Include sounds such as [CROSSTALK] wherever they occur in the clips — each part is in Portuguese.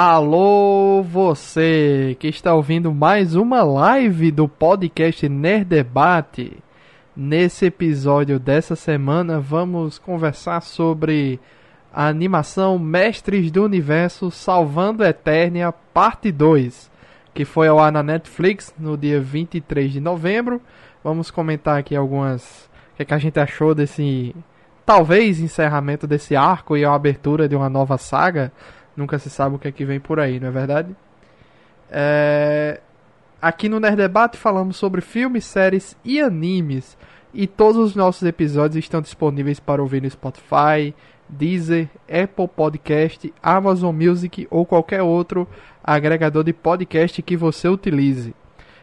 Alô, você que está ouvindo mais uma live do podcast Nerd Debate. Nesse episódio dessa semana, vamos conversar sobre a animação Mestres do Universo Salvando Eternia, parte 2, que foi ao ar na Netflix no dia 23 de novembro. Vamos comentar aqui algumas. O que, é que a gente achou desse. Talvez encerramento desse arco e a abertura de uma nova saga. Nunca se sabe o que é que vem por aí, não é verdade? É... Aqui no Nerd Debate falamos sobre filmes, séries e animes. E todos os nossos episódios estão disponíveis para ouvir no Spotify, Deezer, Apple Podcast, Amazon Music ou qualquer outro agregador de podcast que você utilize.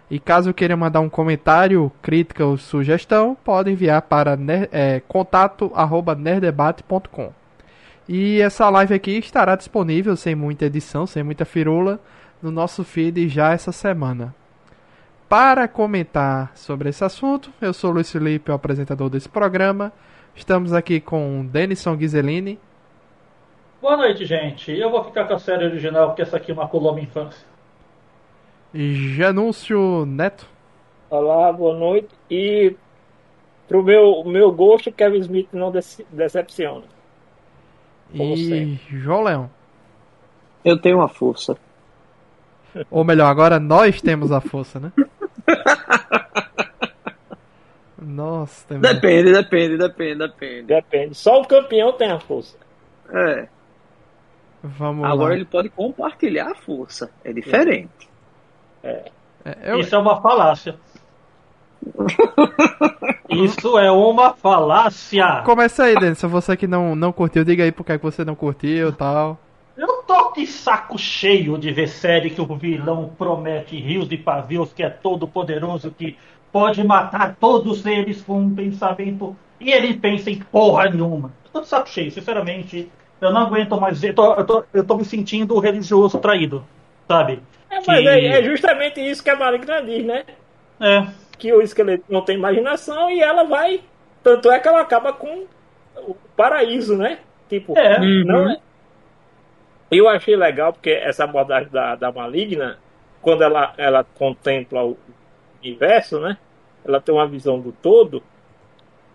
E caso queira mandar um comentário, crítica ou sugestão, pode enviar para é, contato@nerdebate.com. E essa live aqui estará disponível sem muita edição, sem muita firula, no nosso feed já essa semana. Para comentar sobre esse assunto, eu sou Luiz Felipe, o apresentador desse programa. Estamos aqui com Denison Ghiselini. Boa noite, gente. Eu vou ficar com a série original, porque essa aqui maculou minha infância. Janúncio Neto. Olá, boa noite. E pro meu, meu gosto, Kevin Smith não decepciona. E sempre. João Leão. Eu tenho uma força. Ou melhor, agora nós temos a força, né? [LAUGHS] Nossa, tem depende, depende, depende, depende. Depende. Só o campeão tem a força. É. Vamos Agora lá. ele pode compartilhar a força. É diferente. É. é eu... Isso é uma falácia. Isso é uma falácia. Começa aí, Denison. Você que não, não curtiu, diga aí por que você não curtiu e tal. Eu tô de saco cheio de ver série que o vilão promete rios e pavios, que é todo poderoso, que pode matar todos eles com um pensamento e ele pensa em porra nenhuma. Eu tô de saco cheio, sinceramente. Eu não aguento mais ver. Eu tô, eu tô, eu tô me sentindo religioso traído, sabe? É, mas que... é, é, justamente isso que a Maligna diz, né? É. Que o esqueleto não tem imaginação e ela vai. Tanto é que ela acaba com o paraíso, né? Tipo, é. não é. Eu achei legal porque essa abordagem da, da Maligna, quando ela, ela contempla o universo, né? Ela tem uma visão do todo,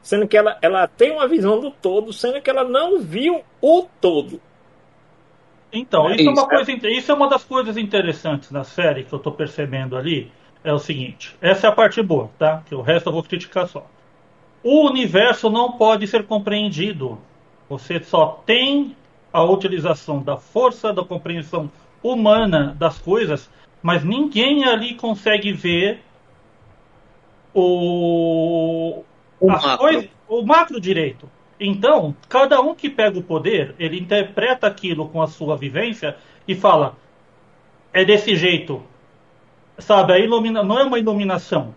sendo que ela, ela tem uma visão do todo, sendo que ela não viu o todo. Então, isso, é uma coisa, isso é uma das coisas interessantes da série que eu estou percebendo ali. É o seguinte: essa é a parte boa, tá? Que o resto eu vou criticar só. O universo não pode ser compreendido. Você só tem a utilização da força, da compreensão humana das coisas, mas ninguém ali consegue ver o, o macro. Coisas, o macro direito. Então, cada um que pega o poder, ele interpreta aquilo com a sua vivência e fala: é desse jeito. Sabe, a ilumina, não é uma iluminação.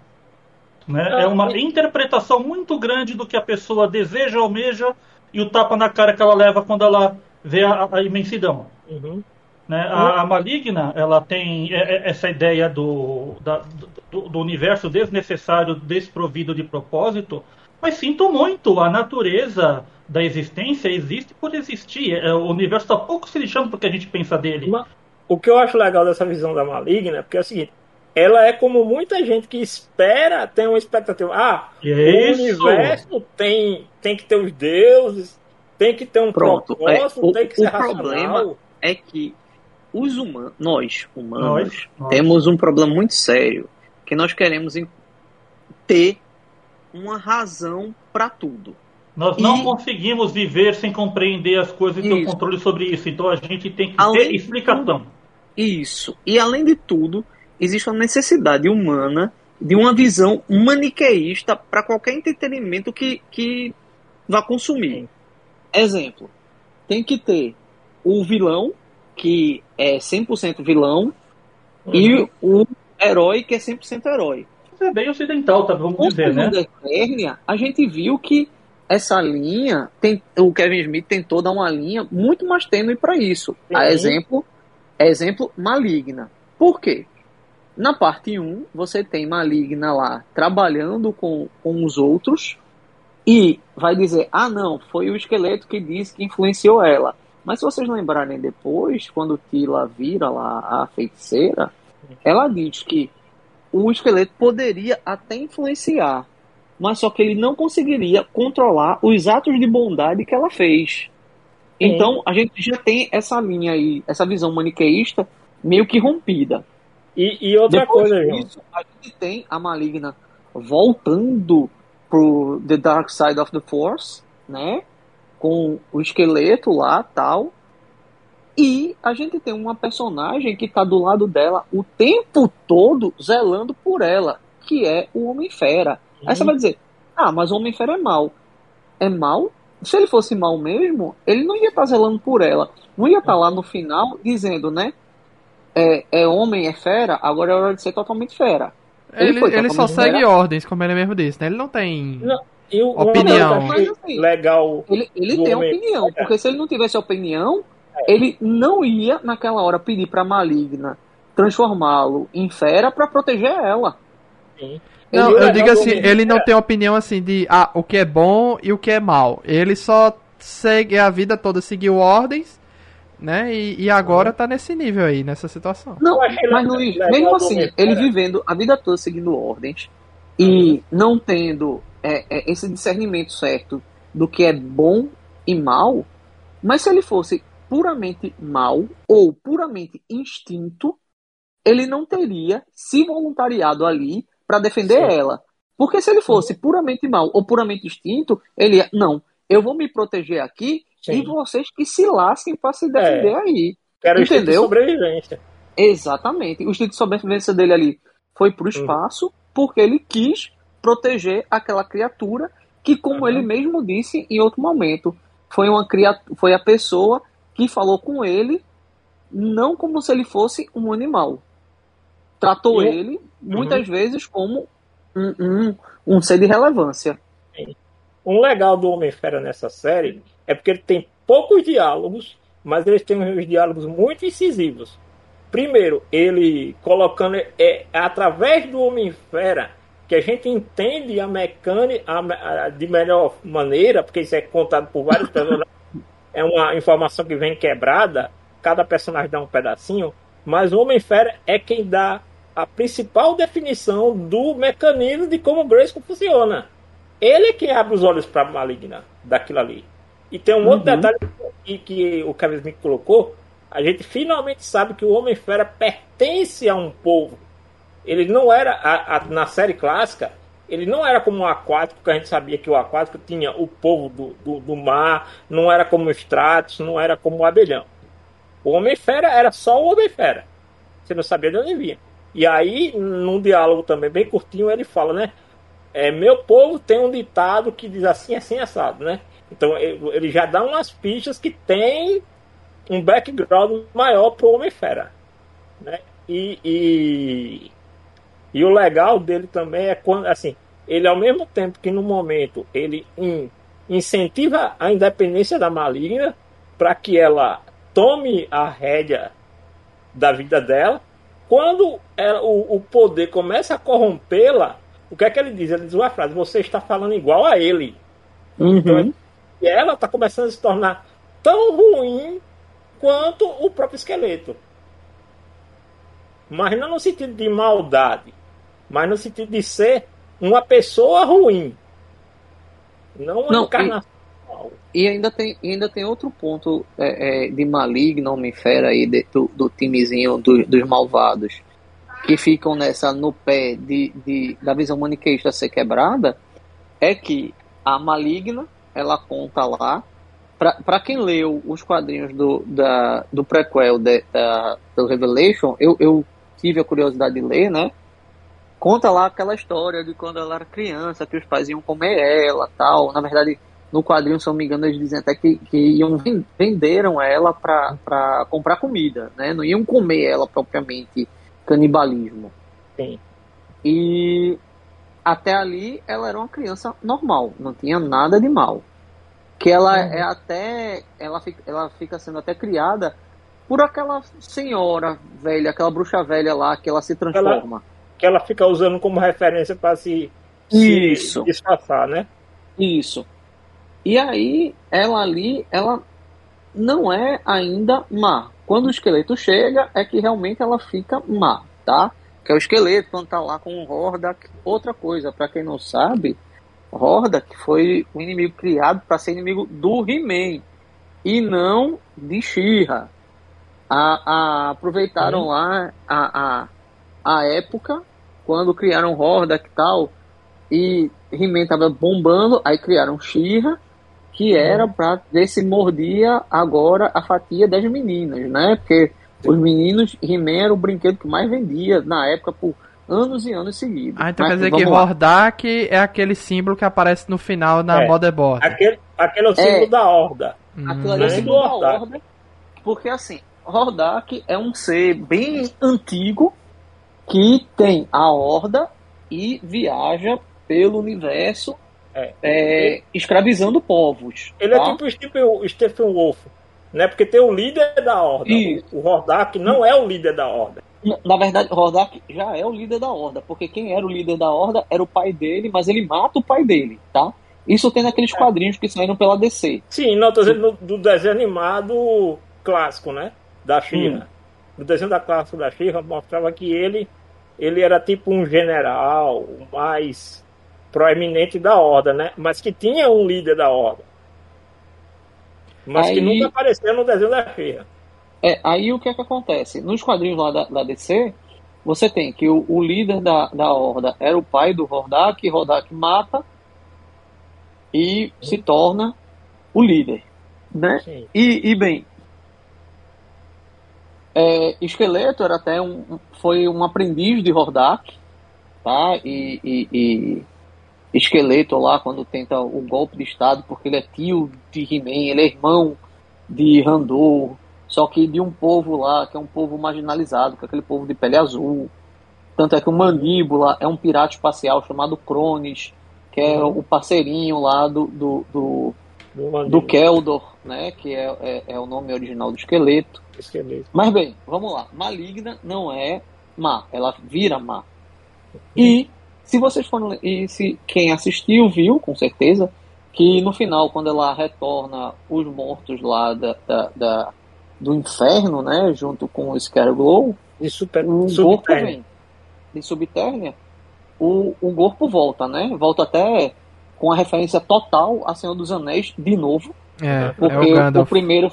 Né? é uma interpretação muito grande do que a pessoa deseja, almeja e o tapa na cara que ela leva quando ela vê a, a imensidão. Uhum. Né? A, a, maligna ela tem essa ideia do, da, do, do, universo desnecessário, desprovido de propósito, mas sinto muito, a natureza da existência existe por existir. É, o universo está pouco se lixando porque a gente pensa dele. O que eu acho legal dessa visão da maligna é porque é o seguinte. Ela é como muita gente que espera, tem uma expectativa. Ah, Isso. o universo tem, tem que ter os deuses, tem que ter um Pronto, propósito, é, tem que o, ser o problema racional. é que os humanos, nós, humanos, nós, temos um problema muito sério, que nós queremos ter uma razão para tudo. Nós não e... conseguimos viver sem compreender as coisas e ter o controle sobre isso. Então a gente tem que além ter explicação. Tudo, isso. E além de tudo, existe uma necessidade humana de uma visão maniqueísta para qualquer entretenimento que, que vá consumir. Exemplo, tem que ter o vilão, que é 100% vilão, uhum. e o herói, que é 100% herói. Isso é bem ocidental, tá? vamos dizer, né? Eternia, a gente viu que essa linha, tem, o Kevin Smith tentou dar uma linha muito mais tênue para isso. Uhum. A exemplo, exemplo, Maligna. Por quê? Na parte 1, você tem Maligna lá trabalhando com, com os outros e vai dizer: ah, não, foi o esqueleto que disse que influenciou ela. Mas se vocês lembrarem depois, quando Tila vira lá a feiticeira, ela diz que o esqueleto poderia até influenciar, mas só que ele não conseguiria controlar os atos de bondade que ela fez. Então a gente já tem essa linha aí, essa visão maniqueísta meio que rompida. E, e outra Depois coisa, João. disso, a gente tem a maligna voltando pro The Dark Side of the Force, né? Com o esqueleto lá, tal. E a gente tem uma personagem que tá do lado dela o tempo todo zelando por ela, que é o Homem-Fera. Aí você vai dizer: "Ah, mas o Homem-Fera é mal". É mal? Se ele fosse mal mesmo, ele não ia estar zelando por ela. Não ia estar lá no final dizendo, né? É, é homem, é fera, agora é hora de ser totalmente fera. Ele, foi ele só segue fera. ordens, como ele mesmo disse, né? Ele não tem. Não, Opinião. Mas, assim, legal. Ele, ele tem homem- opinião, porque se ele não tivesse opinião, ele não ia naquela hora pedir pra maligna transformá-lo em fera pra proteger ela. Sim. Não, Ele- eu digo assim, ele não tem opinião assim de ah, o que é bom e o que é mal. Ele só segue a vida toda, seguiu ordens, né? E, e agora tá nesse nível aí, nessa situação. Não, mas Luiz, legal mesmo do assim, ele vivendo a vida toda seguindo ordens e não tendo é, é, esse discernimento certo do que é bom e mal, mas se ele fosse puramente mal ou puramente instinto, ele não teria se voluntariado ali para defender Sim. ela. Porque se ele fosse puramente mal ou puramente instinto, ele ia, não, eu vou me proteger aqui Sim. e vocês que se lasquem para se defender aí. Era o Entendeu? sobrevivência. Exatamente. O instinto de sobrevivência dele ali foi pro espaço porque ele quis proteger aquela criatura que, como Uhum. ele mesmo disse em outro momento, foi uma criatura, foi a pessoa que falou com ele não como se ele fosse um animal. Tratou E- ele muitas vezes como um, um, um ser de relevância. Um legal do Homem-Fera nessa série é porque ele tem poucos diálogos, mas eles têm uns diálogos muito incisivos. Primeiro, ele colocando é através do Homem-Fera que a gente entende a mecânica a- a- de melhor maneira, porque isso é contado por vários personagens. É uma informação que vem quebrada, cada personagem dá um pedacinho, mas o Homem-Fera é quem dá a principal definição do mecanismo de como o Grayskull funciona. Ele é quem abre os olhos para a maligna daquilo ali. E tem um outro Uhum. detalhe que, que o Kevin Smith colocou. A gente finalmente sabe que o Homem-Fera pertence a um povo. Ele não era, a- a- na série clássica, ele não era como o aquático, que a gente sabia que o aquático tinha o povo do, do, do mar, não era como o Stratos, não era como o abelhão. O Homem-Fera era só o Homem-Fera. Você não sabia de onde vinha. E aí, num diálogo também bem curtinho, ele fala, né? É, meu povo tem um ditado que diz assim, assim, assado, né? Então ele já dá umas pistas que tem um background maior pro Homem-Fera, né? E, e, e o legal dele também é quando, assim, ele ao mesmo tempo que no momento ele in- incentiva a independência da maligna para que ela tome a rédea da vida dela, quando ela- o, o poder começa a corrompê-la, o que é que ele diz? Ele diz uma frase: você está falando igual a ele. Uhum. E ela está começando a se tornar tão ruim quanto o próprio esqueleto. Mas não no sentido de maldade, mas no sentido de ser uma pessoa ruim. Não uma Não, encarnação. E ainda tem, e ainda tem outro ponto é, é, de maligno, Homem-Fera aí, de- do, do timezinho do- dos malvados, que ficam nessa no pé de, de, da visão maniqueísta ser quebrada, é que a maligna, ela conta lá, pra, pra quem leu os quadrinhos do, da, do prequel de, da, do Revelation, eu, eu tive a curiosidade de ler, né? Conta lá aquela história de quando ela era criança, que os pais iam comer ela tal. Na verdade, no quadrinho, se não me engano, eles dizem até que, que iam ven- venderam ela pra, pra comprar comida, né? Não iam comer ela propriamente canibalismo. Sim. E até ali ela era uma criança normal, não tinha nada de mal. Que ela é até ela fica, ela fica sendo até criada por aquela senhora velha, aquela bruxa velha lá que ela se transforma. Que ela fica usando como referência para se, se Isso. disfarçar, né? Isso. E aí, ela ali, ela não é ainda má. Quando o esqueleto chega, é que realmente ela fica má, tá? Que é o esqueleto, quando tá lá com o Hordak. Outra coisa, para quem não sabe, Hordak foi o inimigo criado para ser inimigo do He-Man e não de She-Ra. Aproveitaram lá a, a, a época quando criaram Hordak e tal, e He-Man tava bombando, aí criaram She-Ra, que era para ver se mordia agora a fatia das meninas, né? Porque os meninos, He-Man era o brinquedo que mais vendia na época por anos e anos seguidos. Ah, então Mas, quer dizer que Hordak é aquele símbolo que aparece no final na é, motherboard. Aquele, aquele é o símbolo é, da Horda. Aquilo ali é o símbolo da Horda. Porque assim, Hordak é um ser bem antigo que tem a Horda e viaja pelo universo é. É, escravizando povos. Ele é tá? é tipo o Stephen Wolf, né? Porque tem o líder da Horda. O, o Hordak não é o líder da Horda. Na verdade, Hordak já é o líder da Horda, porque quem era o líder da Horda era o pai dele, mas ele mata o pai dele, tá? Isso tem naqueles é. quadrinhos que saíram pela DC. Sim, não, tô dizendo do desenho animado clássico, né? Da Shira. Hum. No desenho da clássico da Shira mostrava que ele ele era tipo um general mais proeminente da Horda, né? Mas que tinha um líder da Horda. Mas aí, que nunca apareceu no desenho da Shira. É, aí o que é que acontece? Nos quadrinhos lá da, da DC, você tem que o, o, líder da, da Horda era o pai do Hordak, Hordak mata e se torna o líder, né? E, e, bem, é, Esqueleto era até um, foi um aprendiz de Hordak, tá? E, e, e, Esqueleto lá quando tenta o golpe de estado, porque ele é tio de He-Man, ele é irmão de Randor, só que de um povo lá, que é um povo marginalizado, que é aquele povo de pele azul. Tanto é que o Mandíbula é um pirata espacial chamado Crones, que é o parceirinho lá do, do, do, do, do Keldor, né? Que é, é, é, o nome original do esqueleto. esqueleto. Mas bem, vamos lá. Maligna não é má, ela vira má. E se vocês foram. E se quem assistiu viu, com certeza, que no final, quando ela retorna os mortos lá da, da, da do inferno, né, junto com o Scareglow, de super, o corpo vem. De subterrânea, o, o corpo volta, né? Volta até com a referência total a Senhor dos Anéis de novo. É, porque é o, o, primeiro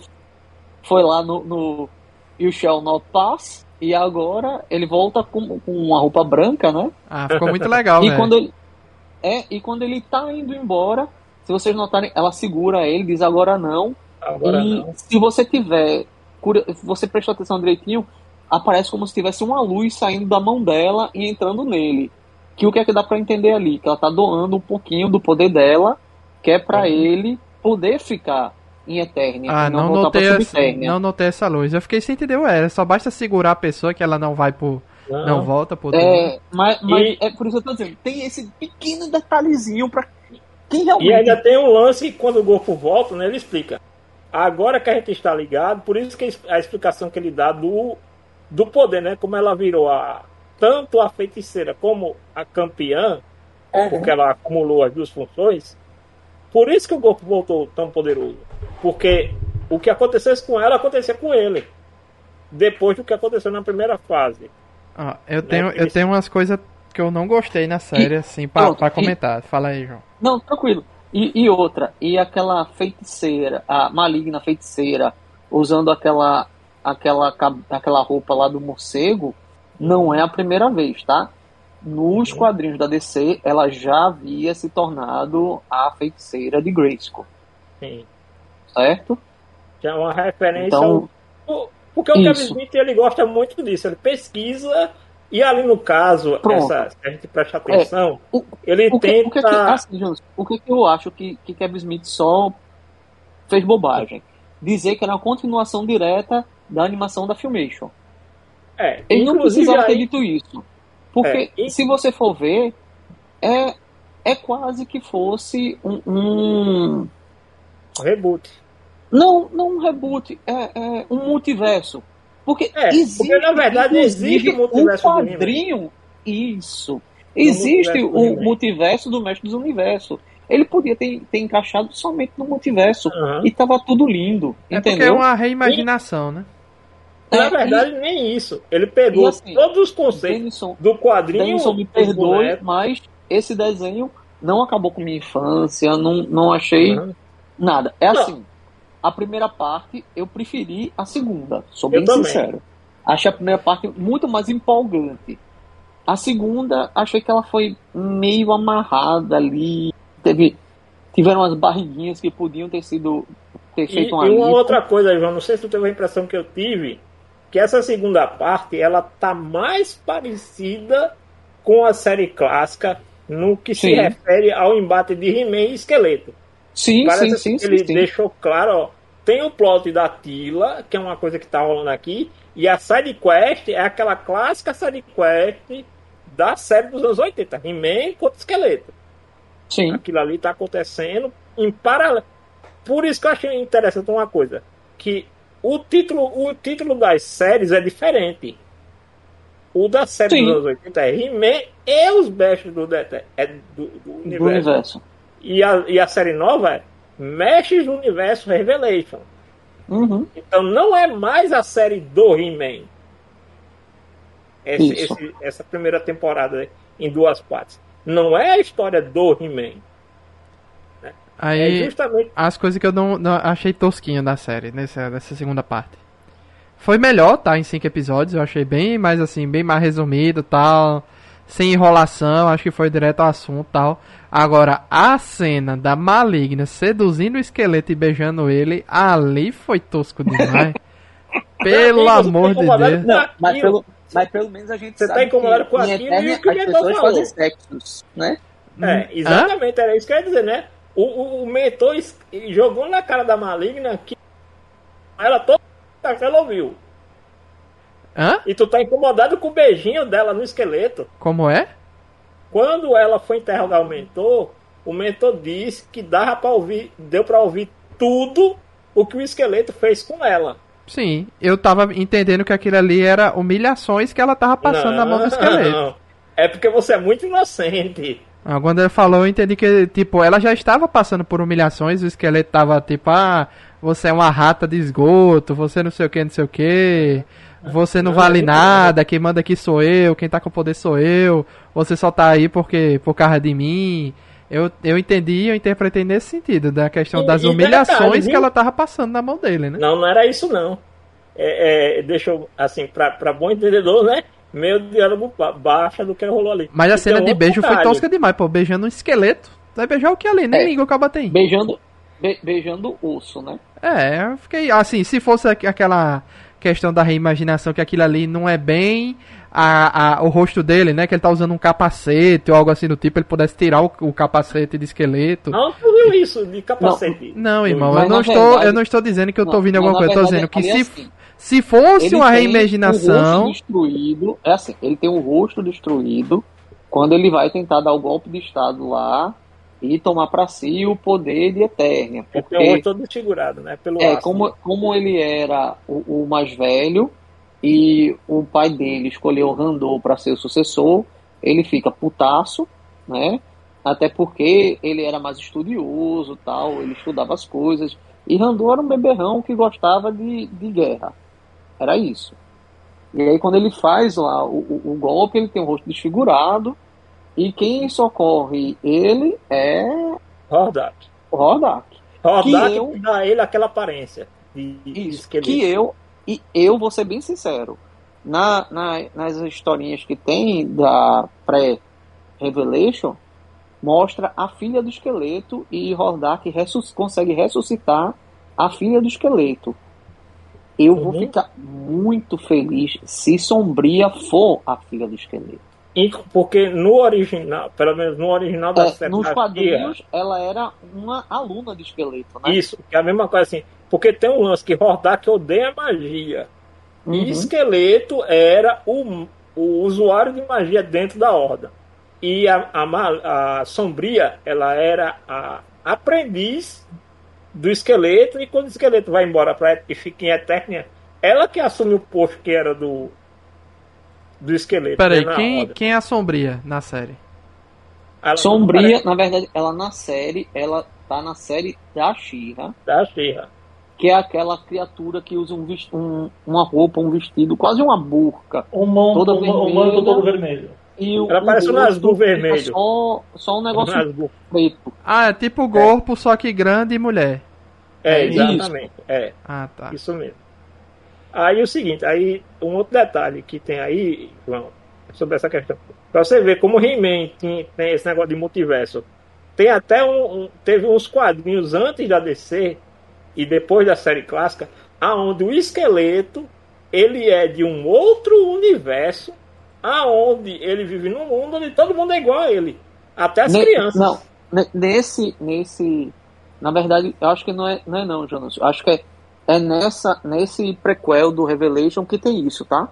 foi lá no, no You Shall Not Pass, e agora ele volta com, com uma roupa branca, né? Ah, ficou muito legal, e né? Quando ele, é, e quando ele tá indo embora, se vocês notarem, ela segura ele, diz agora não. Agora e não. se você tiver você prestou atenção direitinho, aparece como se tivesse uma luz saindo da mão dela e entrando nele. Que o que é que dá para entender ali? Que ela tá doando um pouquinho do poder dela, que é para uhum. ele poder ficar em Eternia. Ah, não, não notei, essa, não notei essa luz. Eu fiquei sem entender, ué, só basta segurar a pessoa que ela não vai por. Não, não volta por. É, mas, mas e... é por isso que eu tô dizendo, tem esse pequeno detalhezinho para quem realmente. E ainda tem um lance quando o Gorpo volta, né? Ele explica. Agora que a gente está ligado, por isso que a explicação que ele dá do, do poder, né? Como ela virou a, tanto a feiticeira como a campeã, uhum. porque ela acumulou as duas funções. Por isso que o corpo voltou tão poderoso. Porque o que acontecesse com ela, acontecia com ele. Depois do que aconteceu na primeira fase. Ah, eu, tenho, né? eu tenho umas coisas que eu não gostei na série, e, assim, para comentar. Fala aí, João. Não, tranquilo. E, e, outra, e aquela feiticeira, a maligna feiticeira, usando aquela, aquela, aquela roupa lá do morcego, não é a primeira vez, tá? Nos quadrinhos da DC, ela já havia se tornado a feiticeira de Grayskull. Sim. Certo? Já é uma referência então, ao... Porque o Kevin Smith, ele gosta muito disso. Ele pesquisa e ali no caso, essa, se a gente presta é, atenção, é, o, ele o que, tenta. O que, que, assim, Jones, o que, que eu acho que, que Kevin Smith só fez bobagem? Dizer que era uma continuação direta da animação da Filmation. É, ele não precisava aí, ter dito isso. Porque é, se você for ver, é, é quase que fosse um, um... reboot. Não, não um reboot, é, é um multiverso. Porque, é, existe, porque na verdade existe o multiverso um quadrinho. Isso. Existe o multiverso, o multiverso do Mestre dos Universos. Ele podia ter, ter encaixado somente no multiverso Uhum. e tava tudo lindo, É porque é entendeu? uma reimaginação, né? Na É, verdade, nem isso. Ele pegou e assim, todos os conceitos Denison, do quadrinho. Denison me perdoe, mas esse desenho não acabou com minha infância, não, não achei Uhum. Nada. É Não. assim, a primeira parte eu preferi a segunda, sou Eu bem também. sincero. Achei a primeira parte muito mais empolgante. A segunda, achei que ela foi meio amarrada ali. Teve, tiveram umas barriguinhas que podiam ter sido ter E, feito e uma uma lista. outra coisa, João, não sei se tu teve a impressão que eu tive, que essa segunda parte, ela tá mais parecida com a série clássica no que se Sim. refere ao embate de He-Man e Esqueleto. Sim, Parece sim, sim, que ele sim, sim. deixou claro, ó, tem o plot da Tila, que é uma coisa que tá rolando aqui, e a side quest é aquela clássica side quest da série dos anos 80, He-Man contra Esqueleto. Sim. Aquilo ali tá acontecendo em paralelo. Por isso que eu achei interessante uma coisa, que o título, o título das séries é diferente. O da série Sim. dos anos 80 é He-Man e os Mestres do, é do, do Do universo. universo. E, a, e a série nova é Mestres do Universo Revelation. Uhum. Então não é mais a série do He-Man. Essa primeira temporada em duas partes. Não é a história do He-Man. É Aí, justamente. as coisas que eu não, não achei tosquinho da série, nessa, nessa segunda parte. Foi melhor, tá? Em cinco episódios, eu achei bem mais assim, bem mais resumido tal. Sem enrolação, acho que foi direto ao assunto tal. Agora, a cena da maligna seduzindo o esqueleto e beijando ele, ali foi tosco demais. [LAUGHS] Pelo amor tá de Deus. Não, mas pelo, mas pelo menos a gente Você tá sabe incomodado que com aquilo Eternia e o que o Mentor falou. sexos, né? É, exatamente, era isso que eu ia dizer, né? O, o, o mentor jogou na cara da maligna que ela toda que ela ouviu. Hã? E tu tá incomodado com o beijinho dela no esqueleto. Como é? Quando ela foi interrogar o mentor, o mentor disse que dava para ouvir, deu para ouvir tudo o que o esqueleto fez com ela. Sim, eu tava entendendo que aquilo ali era humilhações que ela tava passando na mão do esqueleto. não. É porque você é muito inocente. Ah, Quando ele falou, eu entendi que, tipo, ela já estava passando por humilhações, o esqueleto tava tipo, ah, você é uma rata de esgoto, você não sei o que, não sei o que, você não vale nada, quem manda aqui sou eu, quem tá com o poder sou eu, você só tá aí porque, por causa de mim. Eu, eu entendi, eu interpretei nesse sentido, da questão E- das e humilhações detalhe, que viu? ela tava passando na mão dele, né? Não, não era isso não. É, é, deixa eu, assim, pra, pra bom entendedor, né? Meu diálogo ba- baixa do que rolou ali. Mas a E cena de beijo foi detalhe. tosca demais, pô, beijando um esqueleto. Vai beijar o que ali? Nem É. língua acaba tem. Beijando, be- beijando o osso, né? É, eu fiquei assim, se fosse aqu- aquela questão da reimaginação que aquilo ali não é bem a, a- o rosto dele, né? Que ele tá usando um capacete ou algo assim do tipo, ele pudesse tirar o, o capacete de esqueleto. Não, tu viu isso de capacete? Não, irmão, Mas eu não, estou, verdade- eu não estou dizendo que eu tô Não, ouvindo mas alguma na coisa, eu tô verdade, dizendo que é se, assim, se fosse uma reimaginação. rosto destruído, é assim, ele tem o rosto destruído quando ele vai tentar dar o golpe de estado lá e tomar pra si o poder de Eternia, Porque porque olho todo desfigurado, né? Pelo É, como, como ele era o, o mais velho e o pai dele escolheu Randor para ser o sucessor, ele fica putaço, né? Até porque ele era mais estudioso tal, ele estudava as coisas. E Randor era um beberrão que gostava de, de guerra. Era isso. E aí quando ele faz lá o, o, o golpe, ele tem o rosto desfigurado. E quem socorre ele é Hordak. Hordak Que eu- dá a ele aquela aparência de, Isso, esqueleto. que eu, e eu vou ser bem sincero, na, na- nas historinhas que tem da pré-Revelation, mostra a filha do esqueleto e Hordak ressus- consegue ressuscitar a filha do esqueleto. Eu vou Uhum. ficar muito feliz se Sombria for a filha do esqueleto. Porque no original, pelo menos no original da É, série nos quadrinhos, ela era uma aluna de esqueleto, né? Isso, que é a mesma coisa assim. Porque tem um lance que Hordak odeia magia. Uhum. E Esqueleto era o, o usuário de magia dentro da Horda. E a, a, a Sombria, ela era a aprendiz do Esqueleto. E quando o Esqueleto vai embora pra, e fica em Eternia, ela que assume o posto que era do, do Esqueleto. Peraí, né, quem, quem é a sombria na série? Sombria, na verdade, ela na série, ela tá na série da Shira. Da Shira. Que é aquela criatura que usa um, um, uma roupa, um vestido, quase uma burca. Um manto, toda vermelha, um manto todo vermelho. E o, ela parece um Nazgûl vermelho. Só, só um negócio preto. Ah, é tipo corpo, é. só que grande e mulher. É, exatamente. Isso. É. Ah, tá. Isso mesmo. Aí o seguinte, aí um outro detalhe que tem aí, João, sobre essa questão. Pra você ver como He-Man tem, tem, esse negócio de multiverso. Tem até um, um, Teve uns quadrinhos antes da DC e depois da série clássica, aonde o esqueleto ele é de um outro universo, aonde ele vive num mundo onde todo mundo é igual a ele. Até as ne crianças. Não, nesse. nesse na verdade, eu acho que não é não, é não Jonas. Eu acho que é, é nessa, nesse prequel do Revelation que tem isso, tá?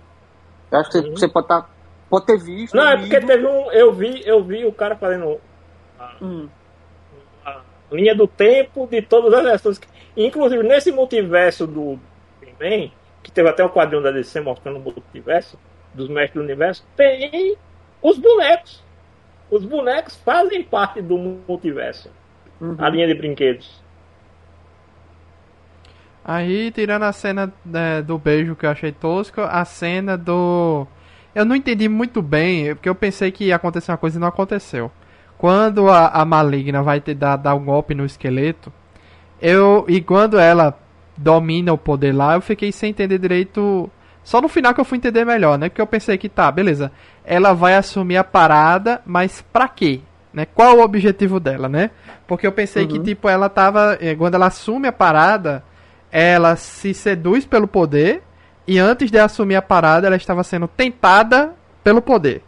Eu acho que uhum. você pode tá Pode ter visto. Não, é porque teve um. Eu vi, eu vi o cara fazendo a, hum. a linha do tempo de todas as versões. Inclusive nesse multiverso do He-Man, que teve até o quadrinho da DC mostrando o multiverso, dos mestres do universo, tem os bonecos. Os bonecos fazem parte do multiverso. Uhum. A linha de brinquedos. Aí, tirando a cena né, do beijo que eu achei tosco, a cena do eu não entendi muito bem, porque eu pensei que ia acontecer uma coisa e não aconteceu. Quando a, a maligna vai te dar, dar um golpe no esqueleto, eu e quando ela domina o poder lá, eu fiquei sem entender direito. Só no final que eu fui entender melhor, né? Porque eu pensei que tá, beleza. Ela vai assumir a parada, mas pra quê? Né? Qual o objetivo dela, né? Porque eu pensei uhum. que, tipo, ela tava. Eh, quando ela assume a parada, ela se seduz pelo poder e antes de assumir a parada, ela estava sendo tentada pelo poder.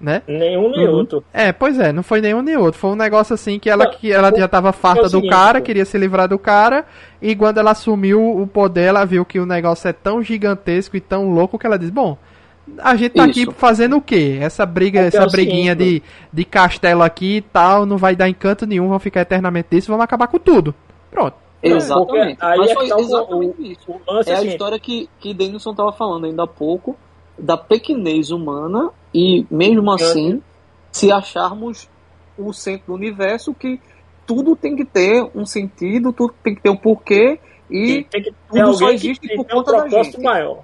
Né? Nenhum nem uhum. outro. É, pois é, não foi nenhum nem outro. Foi um negócio assim que ela, que ela já estava farta é do cara, queria se livrar do cara, e quando ela assumiu o poder, ela viu que o negócio é tão gigantesco e tão louco que ela diz, bom, a gente tá Isso. aqui fazendo o quê? Essa briga, é essa briguinha de, de castelo aqui e tal, não vai dar encanto nenhum, vão ficar eternamente disso, vamos acabar com tudo. Pronto. Exatamente. Aí Mas é foi exatamente o, isso. O é a assim. história que, que Denilson estava falando ainda há pouco, da pequenez humana, e mesmo assim, se acharmos o centro do universo, que tudo tem que ter um sentido, tudo tem que ter um porquê, e, tem que tudo só existe por conta um gente. maior.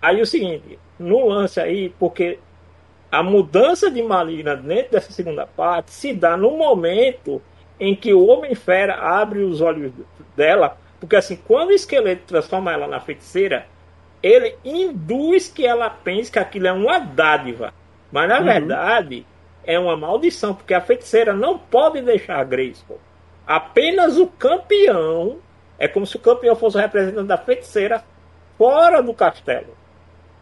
Aí o seguinte, no lance aí, porque a mudança de Maligna dentro dessa segunda parte se dá no momento em que o Homem-Fera abre os olhos dela, porque assim, quando o esqueleto transforma ela na feiticeira, ele induz que ela pense que aquilo é uma dádiva. Mas na uhum. verdade, é uma maldição, porque a feiticeira não pode deixar a Grayskull. Apenas o campeão, é como se o campeão fosse o representante da feiticeira fora do castelo.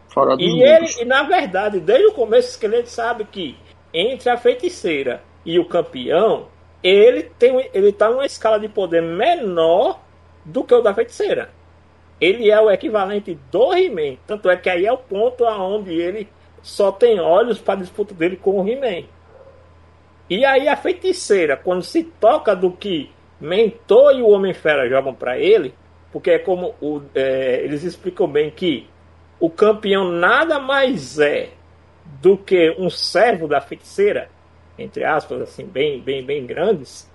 Fora do e ele, e na verdade, desde o começo, o esqueleto sabe que entre a feiticeira e o campeão ele tem ele tá numa escala de poder menor do que o da feiticeira. Ele é o equivalente do He-Man. Tanto é que aí é o ponto aonde ele só tem olhos para disputa dele com o He-Man. E aí a feiticeira, quando se toca do que Mentor e o Homem-Fera jogam para ele, porque é como o, é, eles explicam bem que o campeão nada mais é do que um servo da feiticeira, entre aspas, assim, bem, bem, bem grandes.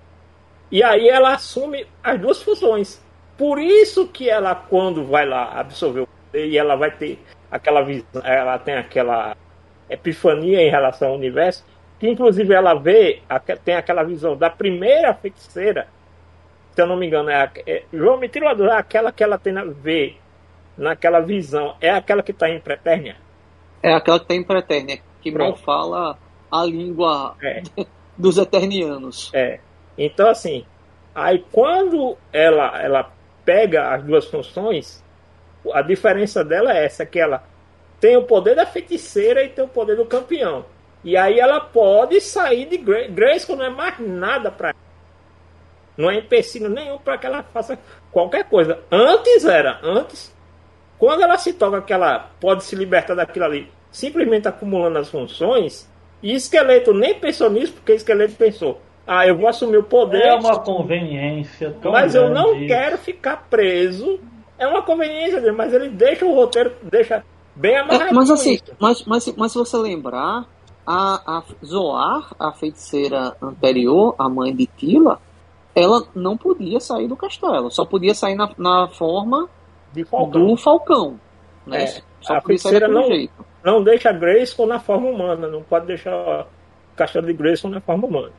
E aí ela assume as duas funções. Por isso que ela, quando vai lá absorver o poder, e ela vai ter aquela visão, ela tem aquela epifania em relação ao universo, que inclusive ela vê, tem aquela visão da primeira feiticeira, se eu não me engano, é, é João me tirou a dúvida, aquela que ela tem na, vê naquela visão, é aquela que está em Pretérnia? É aquela que está em Pretérnia, que Pronto. mal fala a língua é. [LAUGHS] dos eternianos. É. Então, assim, aí quando ela, ela pega as duas funções, a diferença dela é essa, que ela tem o poder da feiticeira e tem o poder do campeão. E aí ela pode sair de Grace. Grace não é mais nada para não é empecilho nenhum para que ela faça qualquer coisa. Antes era, antes, quando ela se toca que ela pode se libertar daquilo ali, simplesmente acumulando as funções, e Esqueleto nem pensou nisso, porque Esqueleto pensou: ah, eu vou assumir o poder. É uma conveniência. mas eu não quero ficar preso. É uma conveniência dele, mas ele deixa o roteiro, deixa bem amarrado. É, mas assim, mas, mas, mas se você lembrar, a, a Zoar, a feiticeira anterior, a mãe de Tila, ela não podia sair do castelo, só podia sair na, na forma Falcão. do Falcão. Né? É, só a feiticeira não, jeito. Não deixa Grayskull na forma humana, não pode deixar o castelo de Grayskull na forma humana.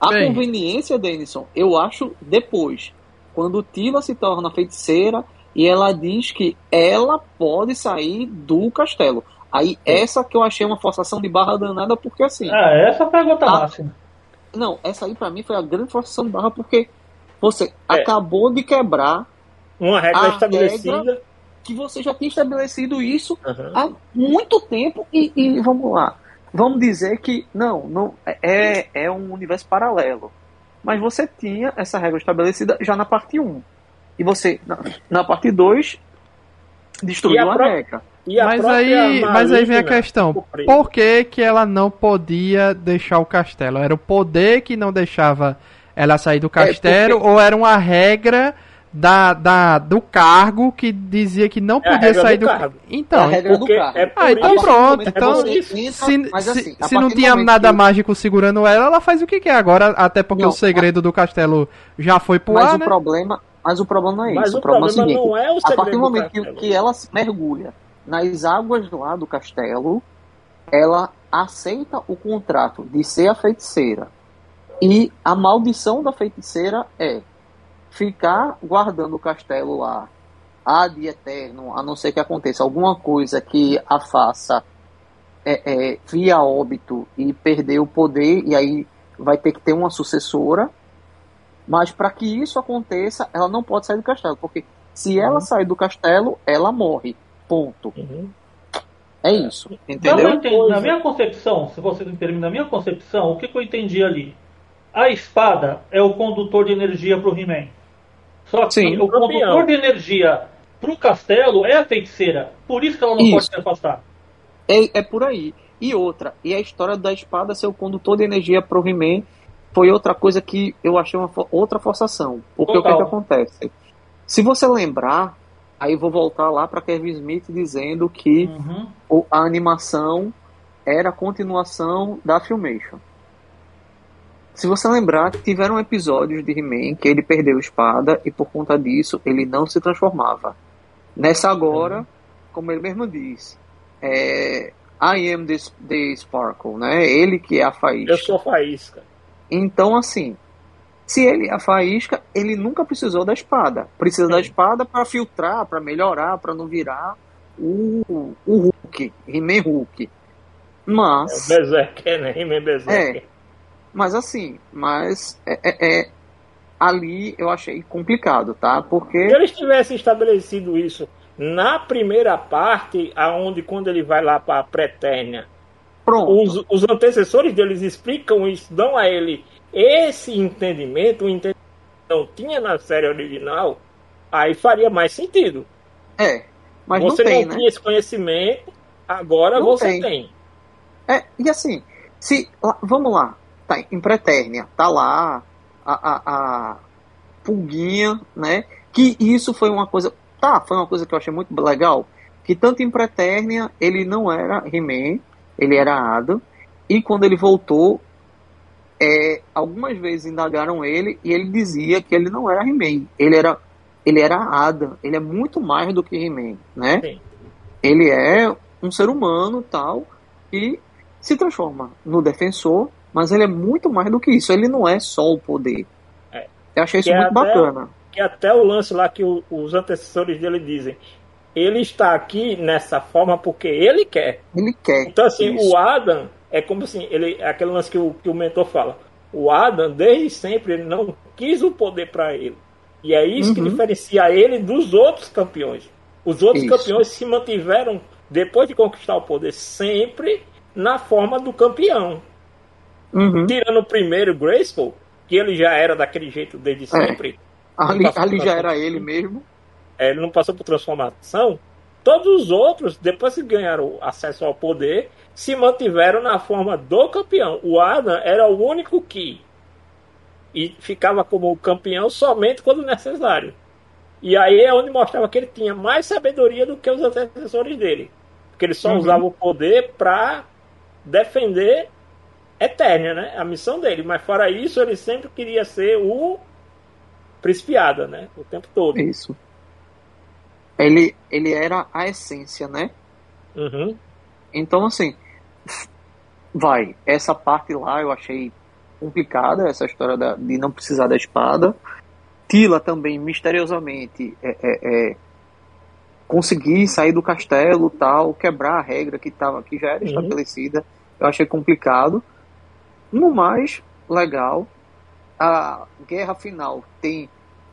A Bem. conveniência, Denison, eu acho depois. Quando Tila se torna feiticeira e ela diz que ela pode sair do castelo. Aí essa que eu achei uma forçação de barra danada, porque assim. Ah, essa pergunta a, máxima. Não, essa aí para mim foi a grande forçação de barra, porque você é. acabou de quebrar uma regra estabelecida. Regra que você já tinha estabelecido isso uhum. há muito tempo e, e, vamos lá. Vamos dizer que não, não é, é um universo paralelo. Mas você tinha essa regra estabelecida já na parte 1. E você, na, na parte 2, destruiu a, a regra mas aí, mas aí vem a questão: por que, que ela não podia deixar o castelo? Era o poder que não deixava ela sair do é, castelo é porque... ou era uma regra da, da, do cargo que dizia que não é podia sair do, cargo. Então, é do cargo. É ah, então pronto. Então, se, se, assim, se não tinha nada que... mágico segurando ela, ela faz o que quer agora, até porque não, o segredo a... do castelo já foi pro mas ar, o né? problema, mas o problema não é mas isso. O, o problema, problema é o seguinte, não é o segredo A partir do momento que, que ela mergulha nas águas lá do castelo, ela aceita o contrato de ser a feiticeira. E a maldição da feiticeira é ficar guardando o castelo lá ad eterno, a não ser que aconteça alguma coisa que a faça é, é, via óbito e perder o poder, e aí vai ter que ter uma sucessora. Mas para que isso aconteça, ela não pode sair do castelo, porque se ela uhum. sair do castelo, ela morre. Ponto. Uhum. É isso. Entendeu? Entendi, na minha concepção, se vocês me permitem, na minha concepção, o que, que eu entendi ali? A espada é o condutor de energia para o He-Man. Só que Sim, o condutor de energia para o castelo é a feiticeira. Por isso que ela não isso. pode se afastar. É, é por aí. E outra, e a história da espada ser o condutor de energia para o He-Man foi outra coisa que eu achei uma outra forçação. Porque Total. o que, que acontece? Se você lembrar, Aí vou voltar lá para Kevin Smith dizendo que uhum. a animação era a continuação da Filmation. Se você lembrar, tiveram episódios de He-Man que ele perdeu a espada e por conta disso ele não se transformava. Nessa agora, uhum. como ele mesmo diz, é, I am the, the Sparkle, né? Ele que é a faísca. Eu sou a faísca. Então, assim, se ele a faísca, ele nunca precisou da espada. Precisa Sim. da espada para filtrar, para melhorar, para não virar o, o Hulk, He-Man Hulk. Mas. É o Berserker, né? He-Man Berserker. É, mas assim, mas é, é, é, ali eu achei complicado, tá? Porque. Se eles tivessem estabelecido isso na primeira parte, aonde quando ele vai lá para a Pretérnia, os, os antecessores deles explicam isso, dão a ele esse entendimento, o entendimento que não tinha na série original, aí faria mais sentido. É, mas você não, tem, não né? tinha esse conhecimento, agora não você tem. tem. É, e assim, se vamos lá, tá em Pretérnia, tá lá a, a, a pulguinha, né? Que isso foi uma coisa, tá, foi uma coisa que eu achei muito legal, que tanto em Pretérnia ele não era He-Man, ele era Adam, e quando ele voltou, é, algumas vezes indagaram ele e ele dizia que ele não era He-Man, ele era, ele era Adam, ele é muito mais do que He-Man, né? Sim. Ele é um ser humano tal e se transforma no defensor, mas ele é muito mais do que isso, ele não é só o poder. É. Eu achei isso que muito até, bacana. Que até o lance lá que o, os antecessores dele dizem, ele está aqui nessa forma porque ele quer. Ele quer. Então assim, isso. o Adam é como assim, ele, é aquele lance que o, que o mentor fala. O Adam, desde sempre, ele não quis o poder para ele. E é isso uhum. que diferencia ele dos outros campeões. Os outros isso. campeões se mantiveram, depois de conquistar o poder, sempre na forma do campeão. Uhum. Tirando o primeiro, Graceful, que ele já era daquele jeito desde é. sempre. É. Ali, ali já era ele mesmo. É, ele não passou por transformação. Todos os outros, depois que ganharam acesso ao poder, se mantiveram na forma do campeão. O Adam era o único que e ficava como campeão somente quando necessário. E aí é onde mostrava que ele tinha mais sabedoria do que os antecessores dele. Porque ele só uhum. usava o poder pra defender Eternia, né? A missão dele. Mas fora isso, ele sempre queria ser o Principiada, né? O tempo todo. Isso. Ele, ele era a essência, né? Uhum. Então, assim, vai. Essa parte lá eu achei complicada, essa história da, de não precisar da espada. Tila também, misteriosamente, é, é, é, conseguir sair do castelo tal, quebrar a regra que, tava, que já era uhum. estabelecida. Eu achei complicado. No mais, legal. A guerra final tem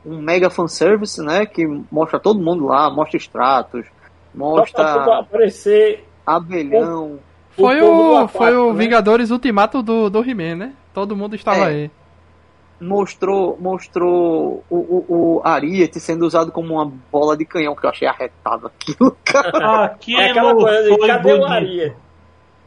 um mega fanservice, né? Que mostra todo mundo lá, mostra extratos, mostra. aparecer. Abelhão. Foi o, foi o né? Vingadores Ultimato do, do He-Man, né? Todo mundo estava é. aí. Mostrou, mostrou o, o, o Ariete sendo usado como uma bola de canhão, que eu achei arretado aquilo, cara. Aquilo é aquela coisa, cadê bonito. o Ariete?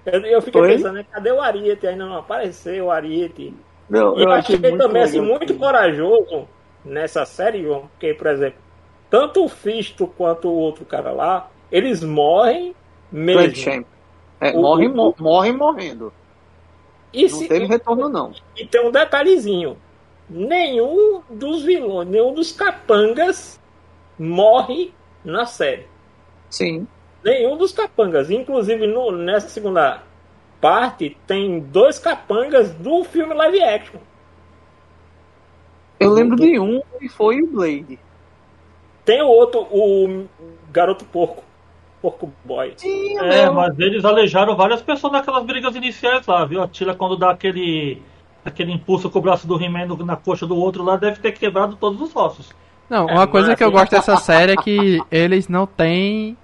Eu, eu fiquei Foi? pensando, né? Cadê o Ariete? Ainda não apareceu o Ariete. Não, eu, eu achei, achei também assim, muito corajoso nessa série, João, porque, por exemplo, tanto o Fisto quanto o outro cara lá, eles morrem mesmo. É, morre, o, morre morrendo. E não se, teve retorno, não. E tem um detalhezinho. Nenhum dos vilões, nenhum dos capangas morre na série. Sim. Nenhum dos capangas. Inclusive, no, nessa segunda parte, tem dois capangas do filme live action. Eu lembro de um e foi o Blade. Tem o outro, o Garoto Porco. Porco Boy. Sim, é, é mas eles alejaram várias pessoas naquelas brigas iniciais lá, viu? A Tila, quando dá aquele, aquele impulso com o braço do He-Man na coxa do outro lá, deve ter quebrado todos os ossos. Não, uma é, coisa que eu gosto dessa [LAUGHS] série é que eles não têm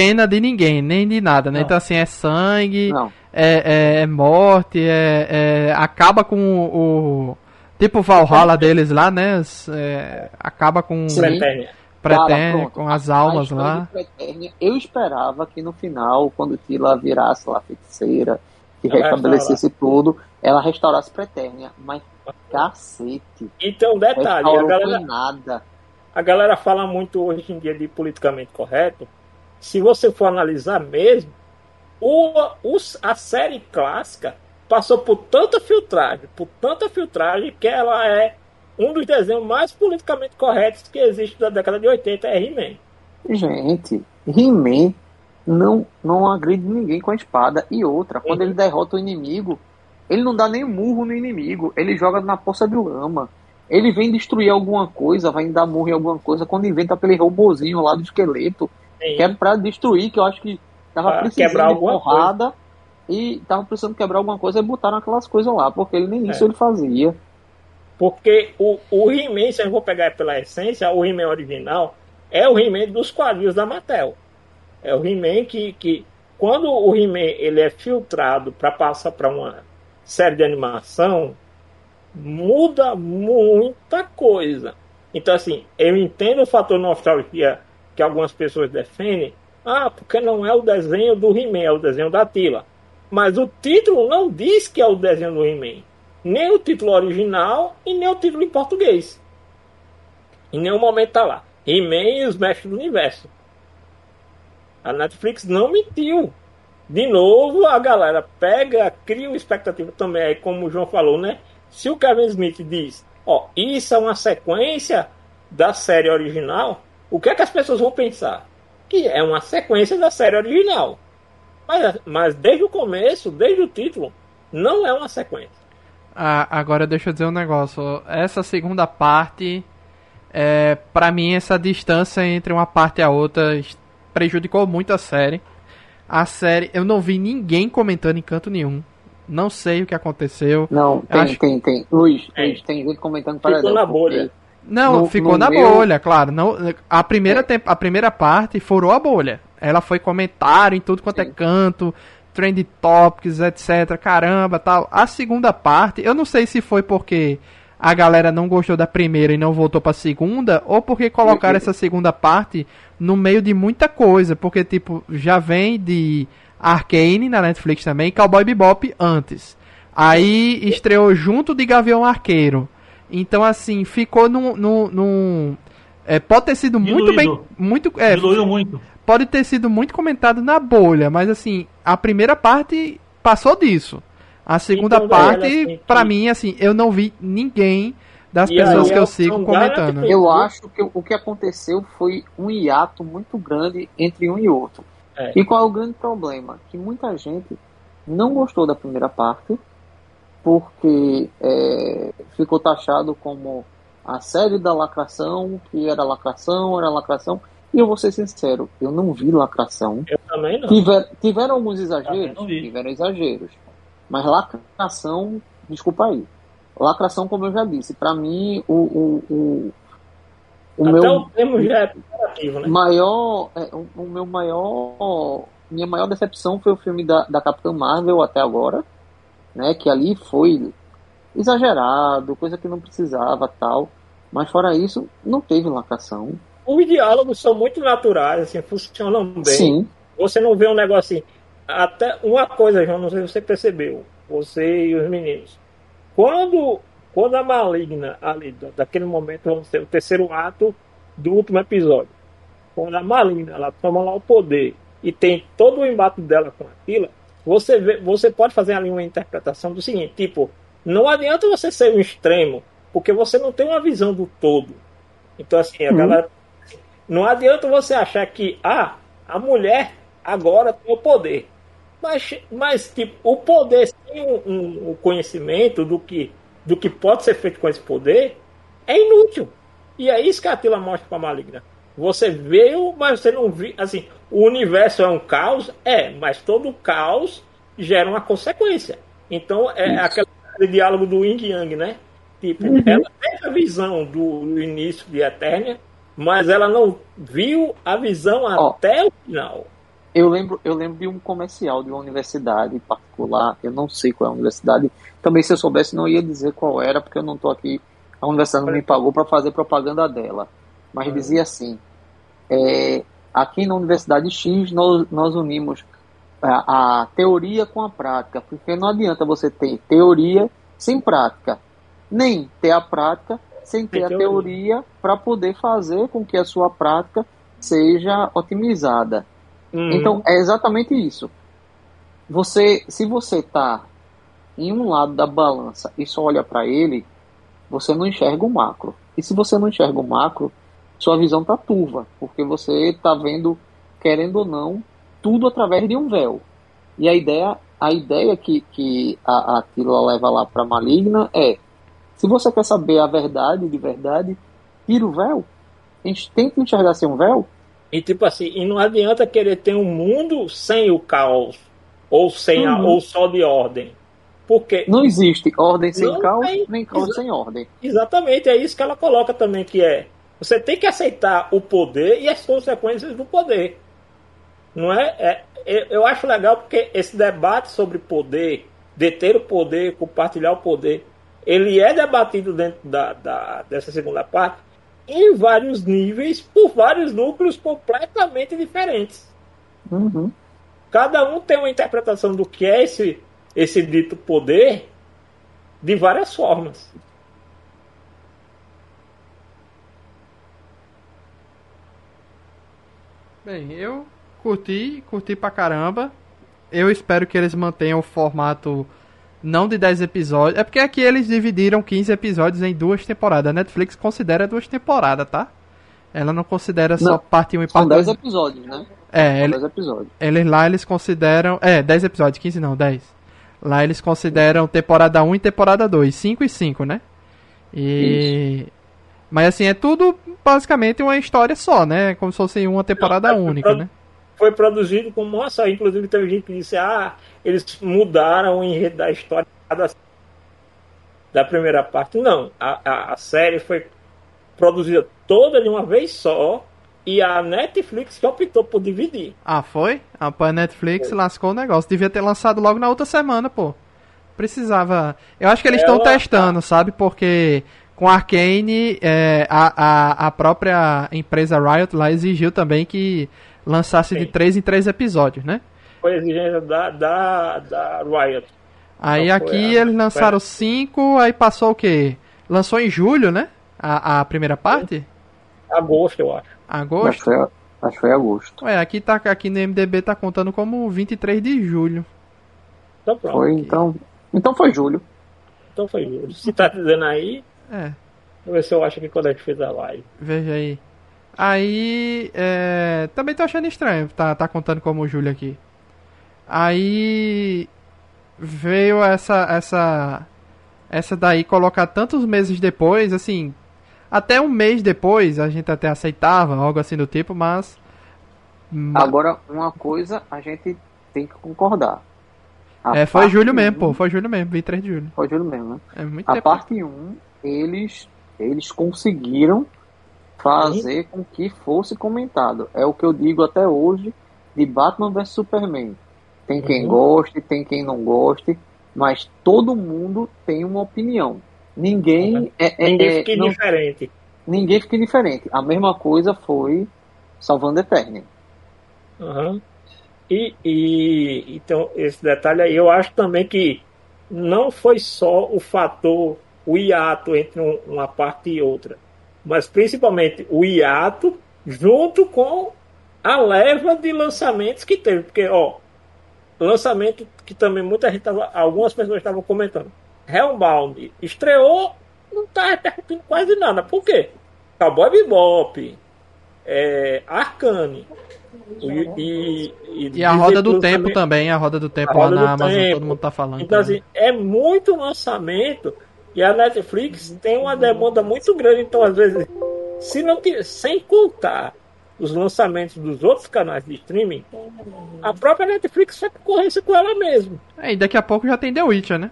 pena de ninguém, nem de nada, né? Não. Então, assim, é sangue, é, é, é, morte, é, é, acaba com o, o Tipo Valhalla deles lá, né? É, acaba com. Pretérnia, com as almas lá. Eu esperava que no final, quando Tila virasse lá feiticeira, que restabelecesse tudo, ela restaurasse Pretérnia. Mas cacete. E um detalhe, a galera, nada. a galera fala muito hoje em dia de politicamente correto. Se você for analisar mesmo, o, o, a série clássica passou por tanta filtragem, por tanta filtragem, que ela é um dos desenhos mais politicamente corretos que existe da década de 80, é He-Man. Gente, He-Man não, não agride ninguém com a espada. E outra, quando ele derrota o inimigo, ele não dá nem murro no inimigo, ele joga na poça de lama. Ele vem destruir alguma coisa, vai dar murro em alguma coisa, quando inventa aquele robozinho lá do esqueleto, Sim. que é pra destruir, que eu acho que tava pra precisando quebrar de porrada. Coisa e tava precisando quebrar alguma coisa e botaram aquelas coisas lá, porque ele nem isso é. ele fazia. Porque o, o He-Man, se eu vou pegar pela essência, o He-Man original é o He-Man dos quadrinhos da Mattel. É o He-Man que, que quando o He-Man ele é filtrado para passar para uma série de animação, muda muita coisa. Então, assim, eu entendo o fator nostalgia que algumas pessoas defendem. Ah, porque não é o desenho do He-Man, é o desenho da Tila. Mas o título não diz que é o desenho do He-Man. Nem o título original e nem o título em português. Em nenhum momento tá lá. He-Man e os Mestres do Universo. A Netflix não mentiu. De novo, a galera pega, cria uma expectativa também, aí como o João falou, né? Se o Kevin Smith diz, ó, isso é uma sequência da série original, o que é que as pessoas vão pensar? Que é uma sequência da série original. Mas, mas desde o começo, desde o título, não é uma sequência. Ah, agora deixa eu dizer um negócio. Essa segunda parte, é, para mim, essa distância entre uma parte e a outra prejudicou muito a série. A série, eu não vi ninguém comentando em canto nenhum. Não sei o que aconteceu. Não, tem, Acho... tem, tem. Luiz, é. tem gente comentando para Ficou na bolha. Não, no, ficou no na meu... bolha, claro. Não, a, primeira é. temp, a primeira parte furou a bolha. Ela foi comentário em tudo quanto é Sim. é canto, trend topics, etc. Caramba, tal. A segunda parte, eu não sei se foi porque a galera não gostou da primeira e não voltou pra segunda, ou porque colocaram essa segunda parte no meio de muita coisa. Porque, tipo, já vem de Arcane na Netflix também, Cowboy Bebop antes. Aí estreou junto de Gavião Arqueiro. Então, assim, ficou num. num, num é, pode ter sido Diluído. muito bem. Muito, é, Diluiu muito pode ter sido muito comentado na bolha, mas assim, a primeira parte passou disso. A segunda então, parte, assim, para que... mim, assim, eu não vi ninguém das e pessoas aí, que eu sigo comentando. Eu acho que o que aconteceu foi um hiato muito grande entre um e outro. É. E qual é o grande problema? Que muita gente não gostou da primeira parte porque é, ficou taxado como a série da lacração, que era lacração, era lacração. E eu vou ser sincero, eu não vi lacração. Eu também não. Tiver, tiveram alguns exageros? Tiveram exageros. Mas lacração, desculpa aí. Lacração, como eu já disse, para mim, o, o, o, o Até meu o termo já é né? maior, é, o, o, meu maior, minha maior decepção foi o filme da, da Capitã Marvel até agora, né? Que ali foi exagerado, coisa que não precisava tal. Mas fora isso, não teve lacração. Os diálogos são muito naturais, assim, funcionam bem. Sim. Você não vê um negócio assim. Até uma coisa, João, não sei se você percebeu, você e os meninos. Quando, quando a maligna ali, daquele momento, vamos ser o terceiro ato do último episódio, quando a maligna ela toma lá o poder e tem todo o embate dela com aquilo, você, vê, você pode fazer ali uma interpretação do seguinte, tipo, não adianta você ser um extremo, porque você não tem uma visão do todo. Então, assim, a uhum. galera. Não adianta você achar que, ah, a mulher agora tem o poder. Mas, mas tipo, o poder sem um, um, um conhecimento do que, do que pode ser feito com esse poder é inútil. E é isso que a Tila mostra com a maligna. Você veio, mas você não viu. Assim, o universo é um caos? É, mas todo caos gera uma consequência. Então, é isso. aquele diálogo do Yin Yang, né? Tipo, uhum. ela tem a visão do, início de Eternia, mas ela não viu a visão oh. até o final. Eu lembro, eu lembro de um comercial de uma universidade particular, eu não sei qual é a universidade. Também se eu soubesse não ia dizer qual era, porque eu não estou aqui, a universidade não me pagou para fazer propaganda dela. Mas uhum. dizia assim: é, aqui na Universidade X nós, nós unimos a, a, teoria com a prática, porque não adianta você ter teoria sem prática, nem ter a prática sem ter a teoria para poder fazer com que a sua prática seja otimizada. Uhum. Então é exatamente isso. Você, se você está em um lado da balança e só olha para ele, você não enxerga o macro. E se você não enxerga o macro, sua visão está turva, porque você está vendo, querendo ou não, tudo através de um véu. E a ideia, a ideia que, que a, a Tila leva lá para Maligna é: se você quer saber a verdade de verdade, tira o véu. A gente tenta enxergar sem um véu e tipo assim, e não adianta querer ter um mundo sem o caos, ou sem uhum. a, ou só de ordem. Porque não existe ordem sem caos, tem, nem caos sem ordem. Exatamente, é isso que ela coloca também que é. Você tem que aceitar o poder e as consequências do poder. Não é? é eu acho legal porque esse debate sobre poder, deter o poder, compartilhar o poder, ele é debatido dentro da, da dessa segunda parte em vários níveis por vários núcleos completamente diferentes. Uhum. Cada um tem uma interpretação do que é esse, esse dito poder de várias formas. Bem, eu curti, curti pra caramba. Eu espero que eles mantenham o formato não de 10 episódios. É porque aqui eles dividiram 15 episódios em duas temporadas. A Netflix considera duas temporadas, tá? Ela não considera não, só parte 1 e parte 2. São 10 episódios, né? É, ele, 10 episódios. eles lá eles consideram. É, 10 episódios, 15 não, 10. Lá eles consideram temporada 1 e temporada 2, 5 e 5, né? E. Isso. Mas assim, é tudo basicamente uma história só, né? Como se fosse uma temporada não, única, né? Foi produzido como uma só. Inclusive teve gente que disse, ah, eles mudaram o enredo da história da primeira parte. Não, a, a, a, série foi produzida toda de uma vez só e a Netflix que optou por dividir. Ah, foi? A Netflix foi. lascou o negócio. Devia ter lançado logo na outra semana, pô. Precisava. Eu acho que eles estão testando, sabe? Porque com Arcane, é, a, a, a própria empresa Riot lá exigiu também que lançasse Sim. de 3 em 3 episódios, né? foi exigência da, da, da Riot. Aí então, aqui a... eles lançaram 5, aí passou o quê? Lançou em julho, né? A, a primeira parte? Agosto, eu acho. Agosto? Acho que foi agosto. Ué, aqui, tá, aqui no MDB tá contando como 23 de julho. Então pronto. Foi, então. Então foi julho. Então foi julho. Se tá dizendo aí, É, vou ver se eu acho que quando a gente fez a live. veja aí. Aí, é, também tô achando estranho, tá, tá contando como julho aqui. Aí veio essa essa essa daí colocar tantos meses depois, assim, até um mês depois a gente até aceitava, algo assim do tipo, mas ma- Agora, uma coisa a gente tem que concordar. A é, foi julho um- mesmo, pô, foi julho mesmo, 23 de julho. Foi julho mesmo, né? É muito A tempo. parte 1, eles, eles conseguiram fazer com que fosse comentado. É o que eu digo até hoje de Batman vs Superman. Tem quem Uhum. goste, tem quem não goste, mas todo mundo tem uma opinião. Ninguém Uhum. é, é- Ninguém é- fica não- indiferente. ninguém fica diferente. A mesma coisa foi Salvando Eterno. Aham. E, e então esse detalhe aí, eu acho também que não foi só o fator, o hiato entre um- uma parte e outra, mas principalmente o hiato junto com a leva de lançamentos que teve, porque ó, lançamento que também muita gente tava, algumas pessoas estavam comentando. Hellbound estreou, não tá repercutindo quase nada. Por quê? Cowboy Bebop, é, Arcane e, e, E a roda do tempo também. também, a roda do tempo A lá na Amazon, Tempo. todo mundo tá falando. Então, também. assim, é muito lançamento e a Netflix tem uma demanda muito grande. Então, às vezes, se não sem contar os lançamentos dos outros canais de streaming, a própria Netflix faz concorrência com ela mesmo. É, e daqui a pouco já tem The Witcher, né?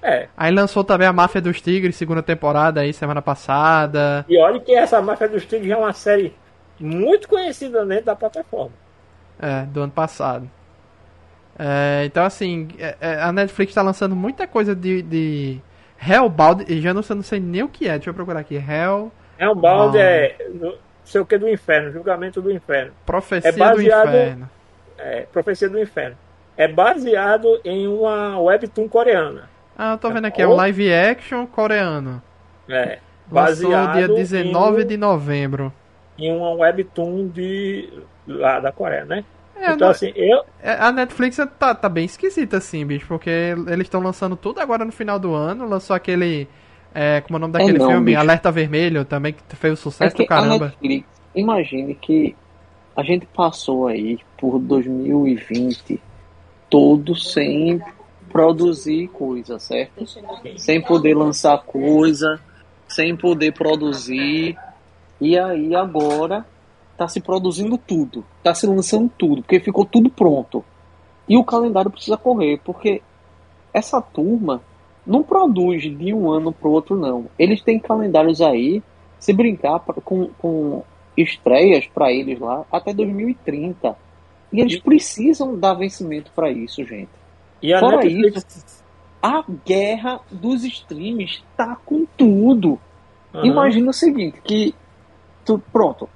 É. Aí lançou também a Máfia dos Tigres, segunda temporada aí, semana passada. E olha que essa Máfia dos Tigres é uma série muito conhecida dentro da plataforma. É, do ano passado. É, então, assim, é- é, a Netflix tá lançando muita coisa de, de Hellbound, e já não, sei- não sei nem o que é, deixa eu procurar aqui. Hell, É balde, Bom. é não sei o que do inferno, julgamento do inferno. Profecia É baseado- do Inferno. É, profecia do inferno. É baseado em uma webtoon coreana. Ah, eu tô vendo aqui, é um live action coreano. É. Lançou Baseado dia 19 em, de novembro. em uma webtoon de lá da Coreia, né? É, então não- assim, eu é, a Netflix tá, tá bem esquisita assim, bicho, porque eles estão lançando tudo agora no final do ano. Lançou aquele. É, como é o nome daquele não, filme? bicho. Alerta Vermelho, também, que fez o É sucesso que do caramba. Netflix, imagine que a gente passou aí por 2020 todo sem produzir coisa, certo? Sem poder lançar coisa, sem poder produzir. E aí agora tá se produzindo tudo, tá se lançando tudo, porque ficou tudo pronto. E o calendário precisa correr, porque essa turma não produz de um ano pro outro, não. Eles têm calendários aí, se brincar pra- com, com estreias para eles lá até 2030. E eles precisam dar vencimento para isso, gente. e Fora Netflix A guerra dos streams tá com tudo. Aham. Imagina o seguinte, que tu, pronto.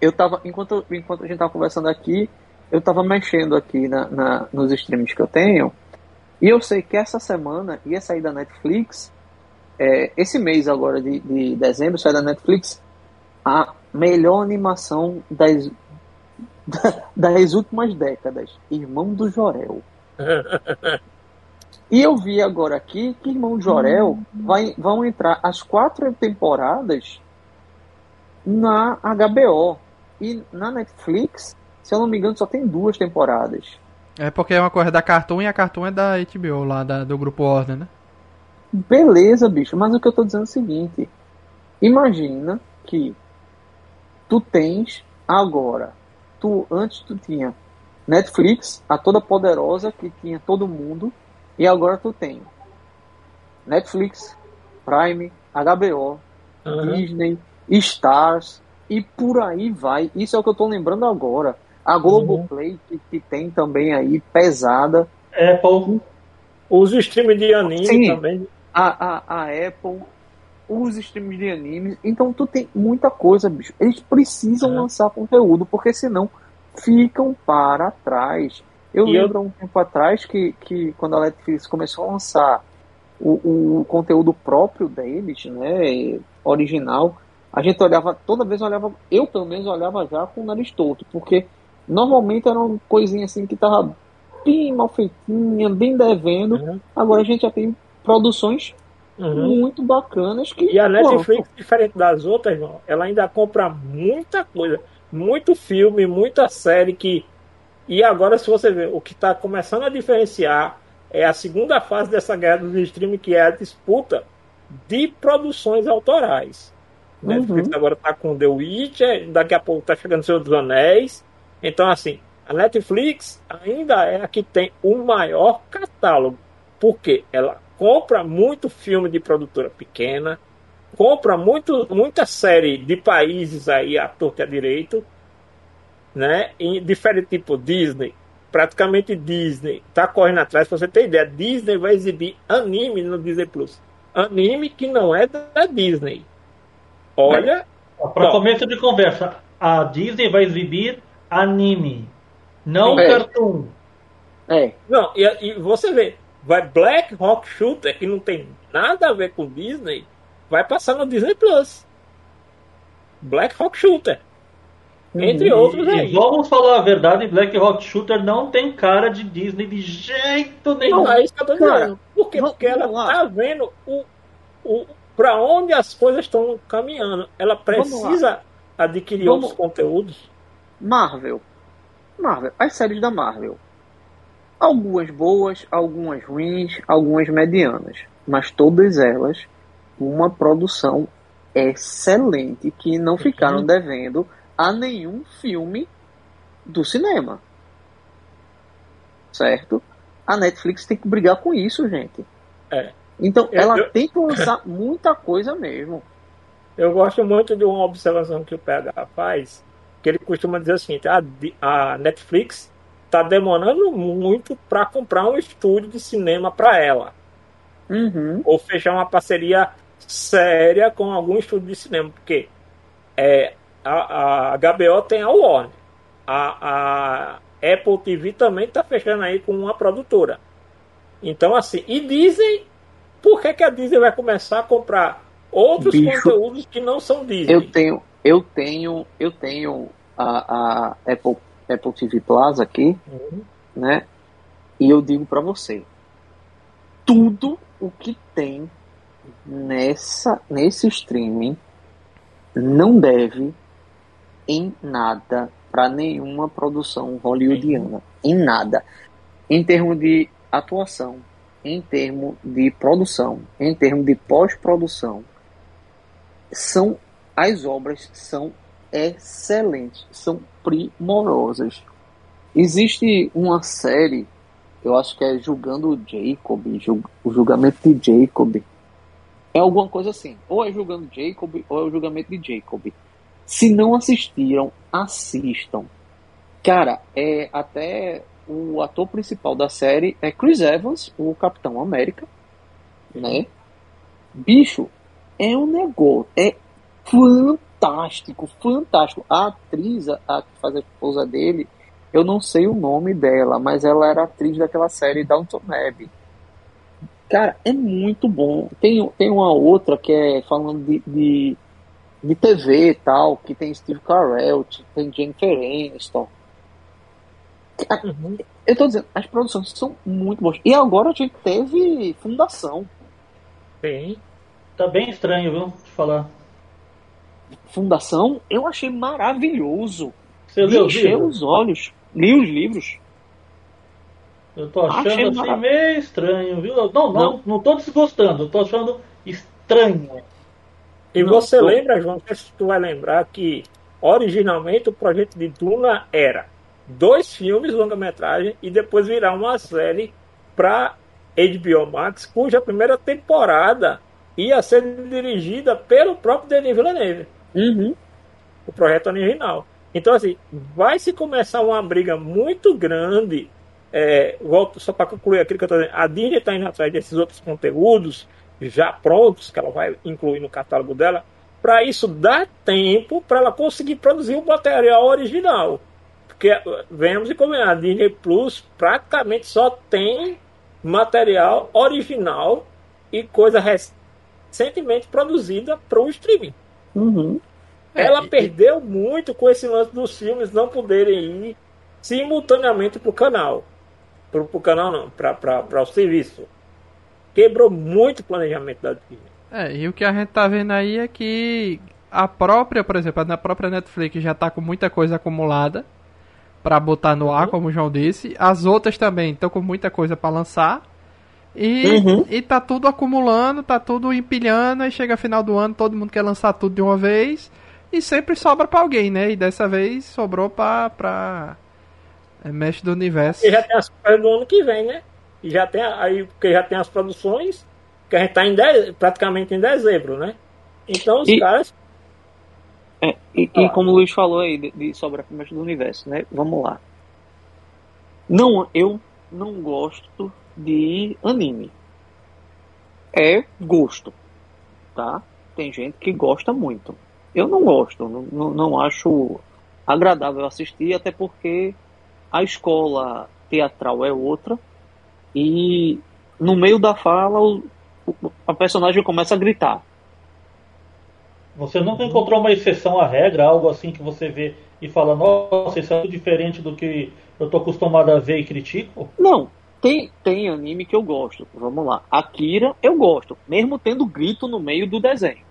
Eu tava enquanto enquanto a gente tava conversando aqui, eu tava mexendo aqui na, na- nos streams que eu tenho. E eu sei que essa semana ia sair da Netflix, é, esse mês agora de, de dezembro sai da Netflix a melhor animação das [LAUGHS] das últimas décadas, Irmão do Jorel. [LAUGHS] E eu vi agora aqui que Irmão de Jorel vai, vão entrar as quatro temporadas na HBO. E na Netflix, se eu não me engano, só tem duas temporadas. É porque é uma coisa da Cartoon e a Cartoon é da HBO, lá da- do grupo Warner, né? Beleza, bicho, mas o que eu tô dizendo é o seguinte: imagina que tu tens agora, tu antes tu tinha Netflix, a toda poderosa que tinha todo mundo, e agora tu tem Netflix, Prime, HBO, Aham. Disney, Stars e por aí vai. Isso é o que eu tô lembrando agora. A Globoplay que, que tem também aí pesada, Apple. Os streams de anime Sim. também. a, a, a Apple, os streams de animes. Então tu tem muita coisa, bicho. Eles precisam É. lançar conteúdo, porque senão ficam para trás. Eu E eu- lembro há um tempo atrás que, que quando a Netflix começou a lançar o, o conteúdo próprio deles, né, original, a gente olhava, toda vez olhava, eu pelo menos olhava já com o nariz torto, porque normalmente era uma coisinha assim que tava bem mal feitinha, bem devendo. Uhum. Agora a gente já tem produções uhum. muito bacanas que. E a Netflix, pô, diferente das outras, irmão, ela ainda compra muita coisa, muito filme, muita série que. E agora, se você ver, o que está começando a diferenciar é a segunda fase dessa guerra do streaming, que é a disputa de produções autorais. Uhum. Netflix agora está com The Witcher, daqui a pouco está chegando Senhor dos Anéis. Então, assim, a Netflix ainda é a que tem o maior catálogo, porque ela compra muito filme de produtora pequena, compra muito, muita série de países aí à torta e à direito, né? Em diferente tipo Disney, praticamente Disney tá correndo atrás. Pra você ter ideia, Disney vai exibir anime no Disney Plus, anime que não é da Disney. Olha, para começo de conversa, a Disney vai exibir anime, não é. cartoon. É. Não, e, e você vê, vai Black Rock Shooter, que não tem nada a ver com Disney, vai passar no Disney Plus. Black Rock Shooter. Entre e, outros aí. vamos falar a verdade, Black Rock Shooter não tem cara de Disney de jeito nenhum. Não, é isso que eu tô dizendo. Por quê? Porque ela tá vendo o, o, pra onde as coisas estão caminhando. Ela precisa adquirir vamos... outros conteúdos. Marvel. Marvel. As séries da Marvel. Algumas boas, algumas ruins, algumas medianas. Mas todas elas uma produção excelente que não ficaram uhum. devendo a nenhum filme do cinema. Certo? A Netflix tem que brigar com isso, gente. É. Então, eu, ela eu... tem que lançar muita coisa mesmo. Eu gosto muito de uma observação que o PH faz, que ele costuma dizer assim, a, a Netflix está demorando muito para comprar um estúdio de cinema para ela. Uhum. Ou fechar uma parceria séria com algum estúdio de cinema, porque é, a, a HBO tem a Warner, a, a Apple TV também está fechando aí com uma produtora. Então, assim, e Disney, por que, que a Disney vai começar a comprar outros Bicho, conteúdos que não são Disney? Eu tenho, eu tenho, eu tenho a, a Apple, Apple TV Plus aqui, uhum. né? E eu digo para você, tudo o que tem nessa nesse streaming não deve em nada para nenhuma produção hollywoodiana, em nada. Em termos de atuação, em termos de produção, em termos de pós-produção, são as obras são excelentes, são primorosas. Existe uma série, eu acho que é Julgando Jacob, o julgamento de Jacob. É alguma coisa assim. Ou é Julgando Jacob, ou é o julgamento de Jacob. Se não assistiram, assistam. Cara, é até o ator principal da série é Chris Evans, o Capitão América, né? Bicho, é um negócio, é fantástico, fantástico. A atriz, a que faz a esposa dele, eu não sei o nome dela, mas ela era atriz daquela série Downton Abbey. Cara, é muito bom. Tem, tem uma outra que é falando de, de de TV e tal, que tem Steve Carell, tem Jennifer Aniston. Uhum. Eu tô dizendo, as produções são muito boas. E agora a gente teve Fundação. Sim. Tá bem estranho, viu? De falar. Fundação, eu achei maravilhoso. Você leu encheu os olhos. Li os livros. Eu tô achando achei assim marav... meio estranho, viu? Não, não, não, não tô desgostando, eu tô achando estranho. E não, você tô... lembra, João, se tu vai lembrar que originalmente o projeto de Duna era dois filmes longa-metragem e depois virar uma série para HBO Max, cuja primeira temporada ia ser dirigida pelo próprio Denis Villeneuve. Uhum. O projeto original. Então, assim, vai se começar uma briga muito grande. É, volto só para concluir aquilo que eu estou dizendo. A Disney está indo atrás desses outros conteúdos já prontos, que ela vai incluir no catálogo dela, para isso dar tempo para ela conseguir produzir o material original. Porque vemos e combinar, a Disney Plus praticamente só tem material original e coisa recentemente produzida para o streaming. Uhum. Ela é, perdeu muito com esse lance dos filmes não poderem ir simultaneamente pro canal. Pro, pro canal não, pra o serviço. Quebrou muito o planejamento da Disney. É, e o que a gente tá vendo aí é que a própria, por exemplo, na própria Netflix já tá com muita coisa acumulada para botar no ar, uhum. como o João disse. As outras também estão com muita coisa para lançar. E, uhum. e tá tudo acumulando, tá tudo empilhando, e chega final do ano, todo mundo quer lançar tudo de uma vez. E sempre sobra para alguém, né? E dessa vez sobrou pra, pra é, Mestre do Universo. E já tem as coisas do ano que vem, né? E já tem aí, porque já tem as produções, que a gente tá em de, praticamente em dezembro, né? Então os e, caras é, e, e, como o Luiz falou aí de, de sobra-primas do universo, né? Vamos lá. Não, eu não gosto de anime. É gosto, tá? Tem gente que gosta muito. Eu não gosto, não, não, acho agradável assistir, até porque a escola teatral é outra e no meio da fala o, a personagem começa a gritar. Você nunca encontrou uma exceção à regra, algo assim que você vê e fala, nossa, isso é muito diferente do que eu tô acostumado a ver e critico? Não, tem, tem anime que eu gosto. Vamos lá. Akira eu gosto, mesmo tendo grito no meio do desenho.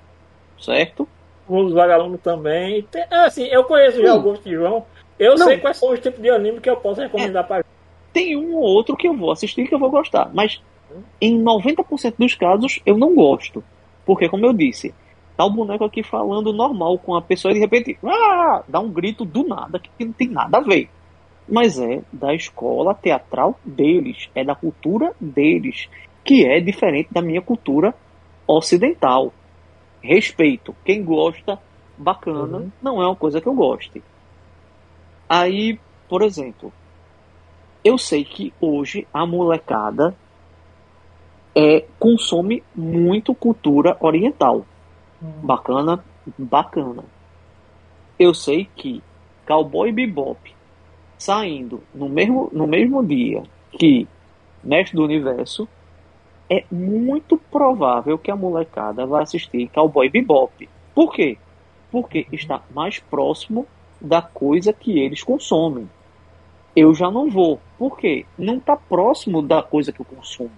Certo? Os vagalumes também. Tem, é assim, eu conheço já alguns de João. Eu Não. sei quais são os tipos de anime que eu posso recomendar é, para Tem um ou outro que eu vou assistir que eu vou gostar. Mas em 90% dos casos eu não gosto. Porque, como eu disse, Tá o boneco aqui falando normal com a pessoa e de repente ah! dá um grito do nada que não tem nada a ver. Mas é da escola teatral deles, é da cultura deles, que é diferente da minha cultura ocidental. Respeito. Quem gosta, bacana, uhum. não é uma coisa que eu goste. Aí, por exemplo, eu sei que hoje a molecada é, consome muito cultura oriental. Bacana, bacana. Eu sei que Cowboy Bebop saindo no mesmo, no mesmo dia que Mestre do Universo, é muito provável que a molecada vai assistir Cowboy Bebop. Por quê? Porque está mais próximo da coisa que eles consomem. Eu já não vou. Por quê? Não está próximo da coisa que eu consumo.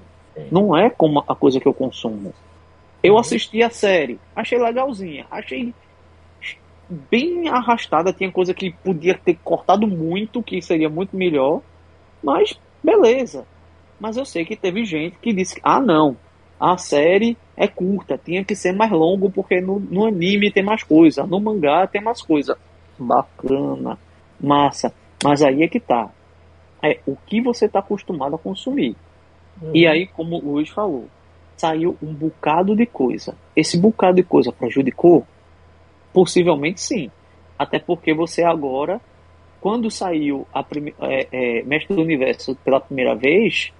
Não é como a coisa que eu consumo. Eu assisti a série, achei legalzinha, achei bem arrastada, tinha coisa que podia ter cortado muito, que seria muito melhor, mas beleza. Mas eu sei que teve gente que disse: ah, não, a série é curta, tinha que ser mais longo porque no, no anime tem mais coisa, no mangá tem mais coisa. Bacana, massa. Mas aí é que tá. É o que você está acostumado a consumir. Uhum. E aí, como o Luiz falou, saiu um bocado de coisa. Esse bocado de coisa prejudicou? Possivelmente sim. Até porque você agora, quando saiu a prime... é, é, Mestre do Universo pela primeira vez,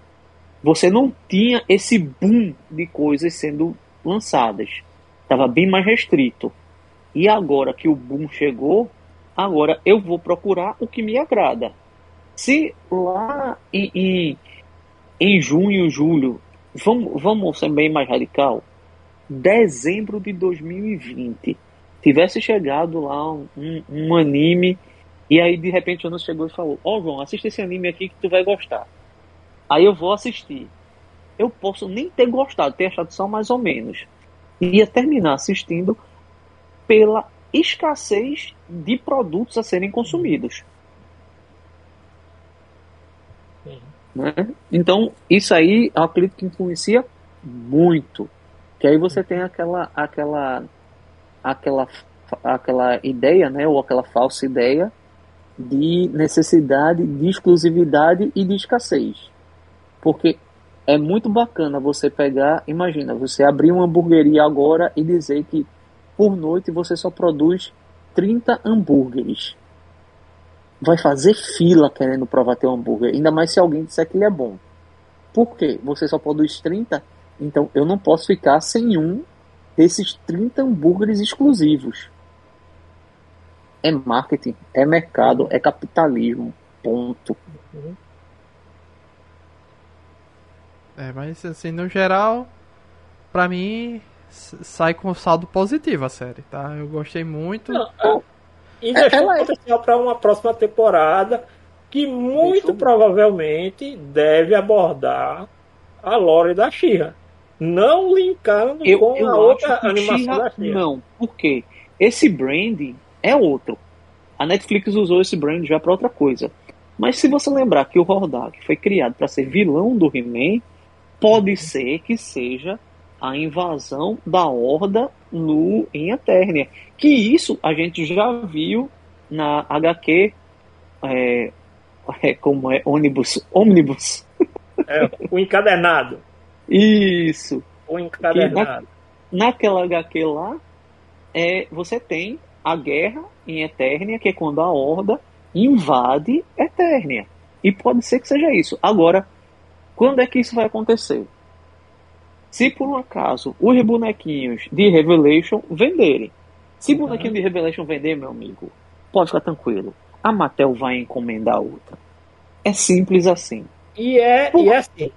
você não tinha esse boom de coisas sendo lançadas. Estava bem mais restrito. E agora que o boom chegou, agora eu vou procurar o que me agrada. Se lá em, em, em junho, julho, vamos, vamos ser bem mais radical. Dezembro de 2020 tivesse chegado lá um, um anime e aí de repente o Jonas chegou e falou: Ó, oh, João, assista esse anime aqui que tu vai gostar. Aí eu vou assistir. Eu posso nem ter gostado, ter achado só mais ou menos. Ia terminar assistindo pela escassez de produtos a serem consumidos. Né? Então, isso aí eu acredito que influencia muito. Que aí você tem aquela, aquela, aquela, aquela ideia, né, ou aquela falsa ideia de necessidade de exclusividade e de escassez. Porque é muito bacana você pegar, imagina, você abrir uma hamburgueria agora e dizer que por noite você só produz 30 hambúrgueres vai fazer fila querendo provar teu hambúrguer, ainda mais se alguém disser que ele é bom. Por quê? Você só produz 30, então eu não posso ficar sem um desses 30 hambúrgueres exclusivos. É marketing, é mercado, é capitalismo. Ponto. É, mas assim, no geral, pra mim, sai com saldo positivo a série, tá? Eu gostei muito. Não, é, e deixou é, potencial para uma próxima temporada que muito provavelmente deve abordar a lore da Shira. Não linkando eu, com eu a outra animação da Shira. Não, porque esse branding é outro. A Netflix usou esse brand já para outra coisa. Mas se você lembrar que o Hordak foi criado para ser vilão do He-Man, pode ser que seja a invasão da Horda no em Eternia. Que isso a gente já viu na HQ é, é, como é ônibus, ônibus. [LAUGHS] É, o encadernado. Isso. O encadernado. Na, naquela HQ lá, é, você tem a guerra em Eternia, que é quando a Horda invade Eternia. E pode ser que seja isso. Agora, quando é que isso vai acontecer? Se por um acaso os bonequinhos de Revelation venderem. Se o bonequinho de Revelation vender, meu amigo, pode ficar tranquilo. A Mattel vai encomendar outra. É simples assim. E é, e é assim.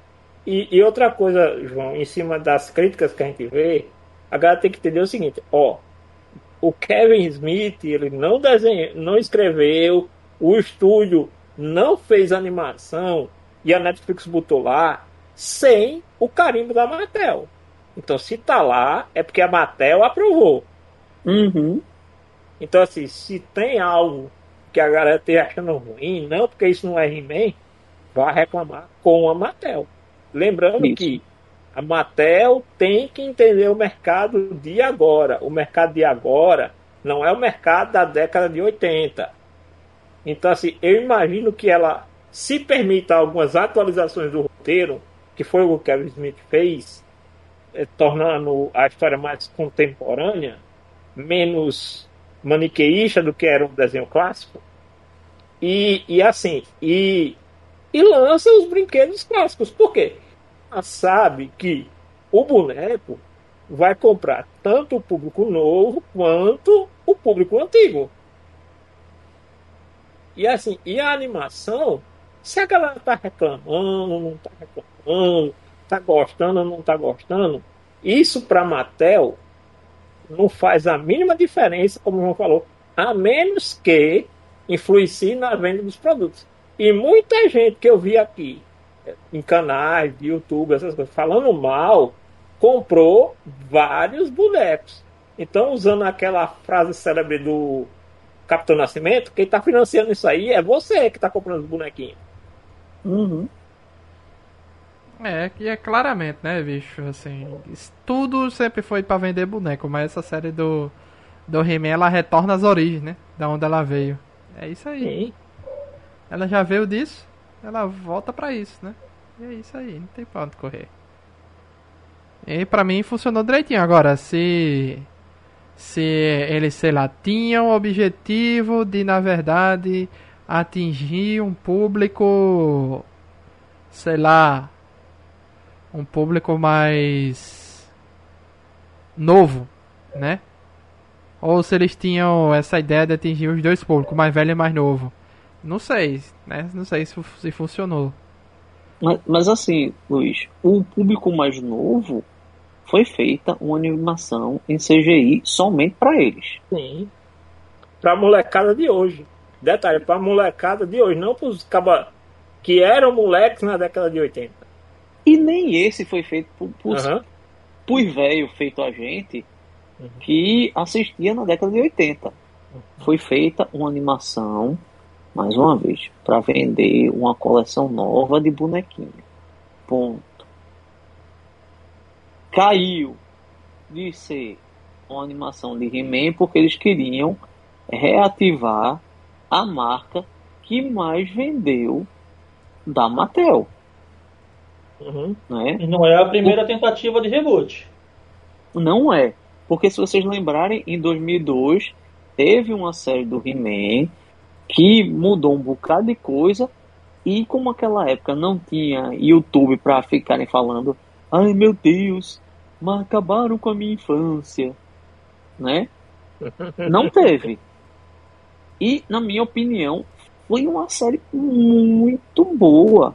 E, e, outra coisa, João, em cima das críticas que a gente vê, a galera tem que entender o seguinte, ó, o Kevin Smith, ele não desenhou, não escreveu, o estúdio não fez animação e a Netflix botou lá sem o carimbo da Mattel. Então, se tá lá, é porque a Mattel aprovou. Uhum. Então, assim, se tem algo que a galera esteja achando ruim, não, porque isso não é He-Man, vá reclamar com a Mattel. Lembrando isso. que a Mattel tem que entender o mercado de agora. O mercado de agora não é o mercado da década de 80. Então, assim, eu imagino que ela se permita algumas atualizações do roteiro, que foi o que Kevin Smith fez, eh, tornando a história mais contemporânea, menos maniqueísta do que era um desenho clássico. E, e assim, e, e lança os brinquedos clássicos. Por quê? Ela sabe que o boneco vai comprar tanto o público novo quanto o público antigo. E assim, e a animação, se a galera tá reclamando, não tá reclamando, tá gostando ou não tá gostando, isso para Mattel não faz a mínima diferença, como o João falou, a menos que influencie na venda dos produtos. E muita gente que eu vi aqui, em canais YouTube, essas coisas, falando mal, comprou vários bonecos. Então, usando aquela frase célebre do Capitão Nascimento, quem está financiando isso aí é você que está comprando os bonequinhos. Uhum. É, que é claramente, né, bicho, assim, tudo sempre foi para vender boneco, mas essa série do do He-Man, ela retorna às origens, né, da onde ela veio. É isso aí. Sim. Ela já veio disso, ela volta para isso, né? E é isso aí, não tem pra onde correr. E pra mim funcionou direitinho. Agora, se. Se eles, sei lá, tinham o objetivo de, na verdade, atingir um público. Sei lá. Um público mais. novo, né? Ou se eles tinham essa ideia de atingir os dois públicos, mais velho e mais novo. Não sei, né? Não sei se, se funcionou. Mas, mas assim, Luiz, o público mais novo foi feita uma animação em CGI somente para eles. Sim. Pra molecada de hoje. Detalhe, pra molecada de hoje, não pros caba que eram moleques na década de 80. E nem esse foi feito por, por, uhum. por velho feito a gente uhum. que assistia na década de 80. Uhum. Foi feita uma animação mais uma vez, para vender uma coleção nova de bonequinho. Ponto. Caiu de ser uma animação de He-Man porque eles queriam reativar a marca que mais vendeu da Mattel. Uhum. Né? E não é a primeira o... tentativa de reboot. Não é. Porque se vocês lembrarem, em 2002 teve uma série do He-Man que mudou um bocado de coisa e como aquela época não tinha YouTube para ficarem falando, ai meu Deus, mas acabaram com a minha infância, né? [LAUGHS] Não teve. E na minha opinião foi uma série muito boa.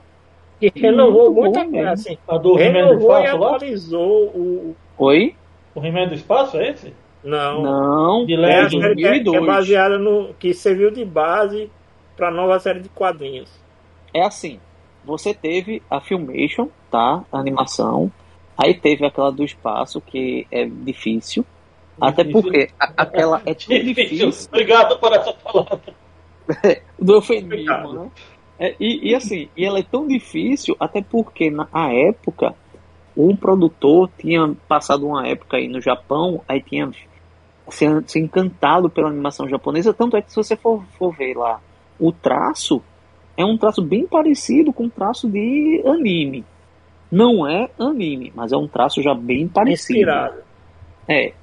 E renovou muito muita coisa. Assim, a do renovou e atualizou o. Oi? O He-Man do Espaço é esse? Não. Não, De É leve, a série que é, que é 2002. baseada no. que serviu de base pra nova série de quadrinhos. É assim, você teve a Filmation, tá? A animação. Aí teve aquela do espaço, que é difícil. Até porque a- aquela é tão [LAUGHS] difícil. Obrigado por essa [LAUGHS] palavra. do eufemismo, né? É, e, e assim, e ela é tão difícil, até porque na época, um produtor tinha passado uma época aí no Japão, aí tinha se, se encantado pela animação japonesa, tanto é que se você for, for ver lá o traço, é um traço bem parecido com o traço de anime. Não é anime, mas é um traço já bem parecido. Inspirado. É.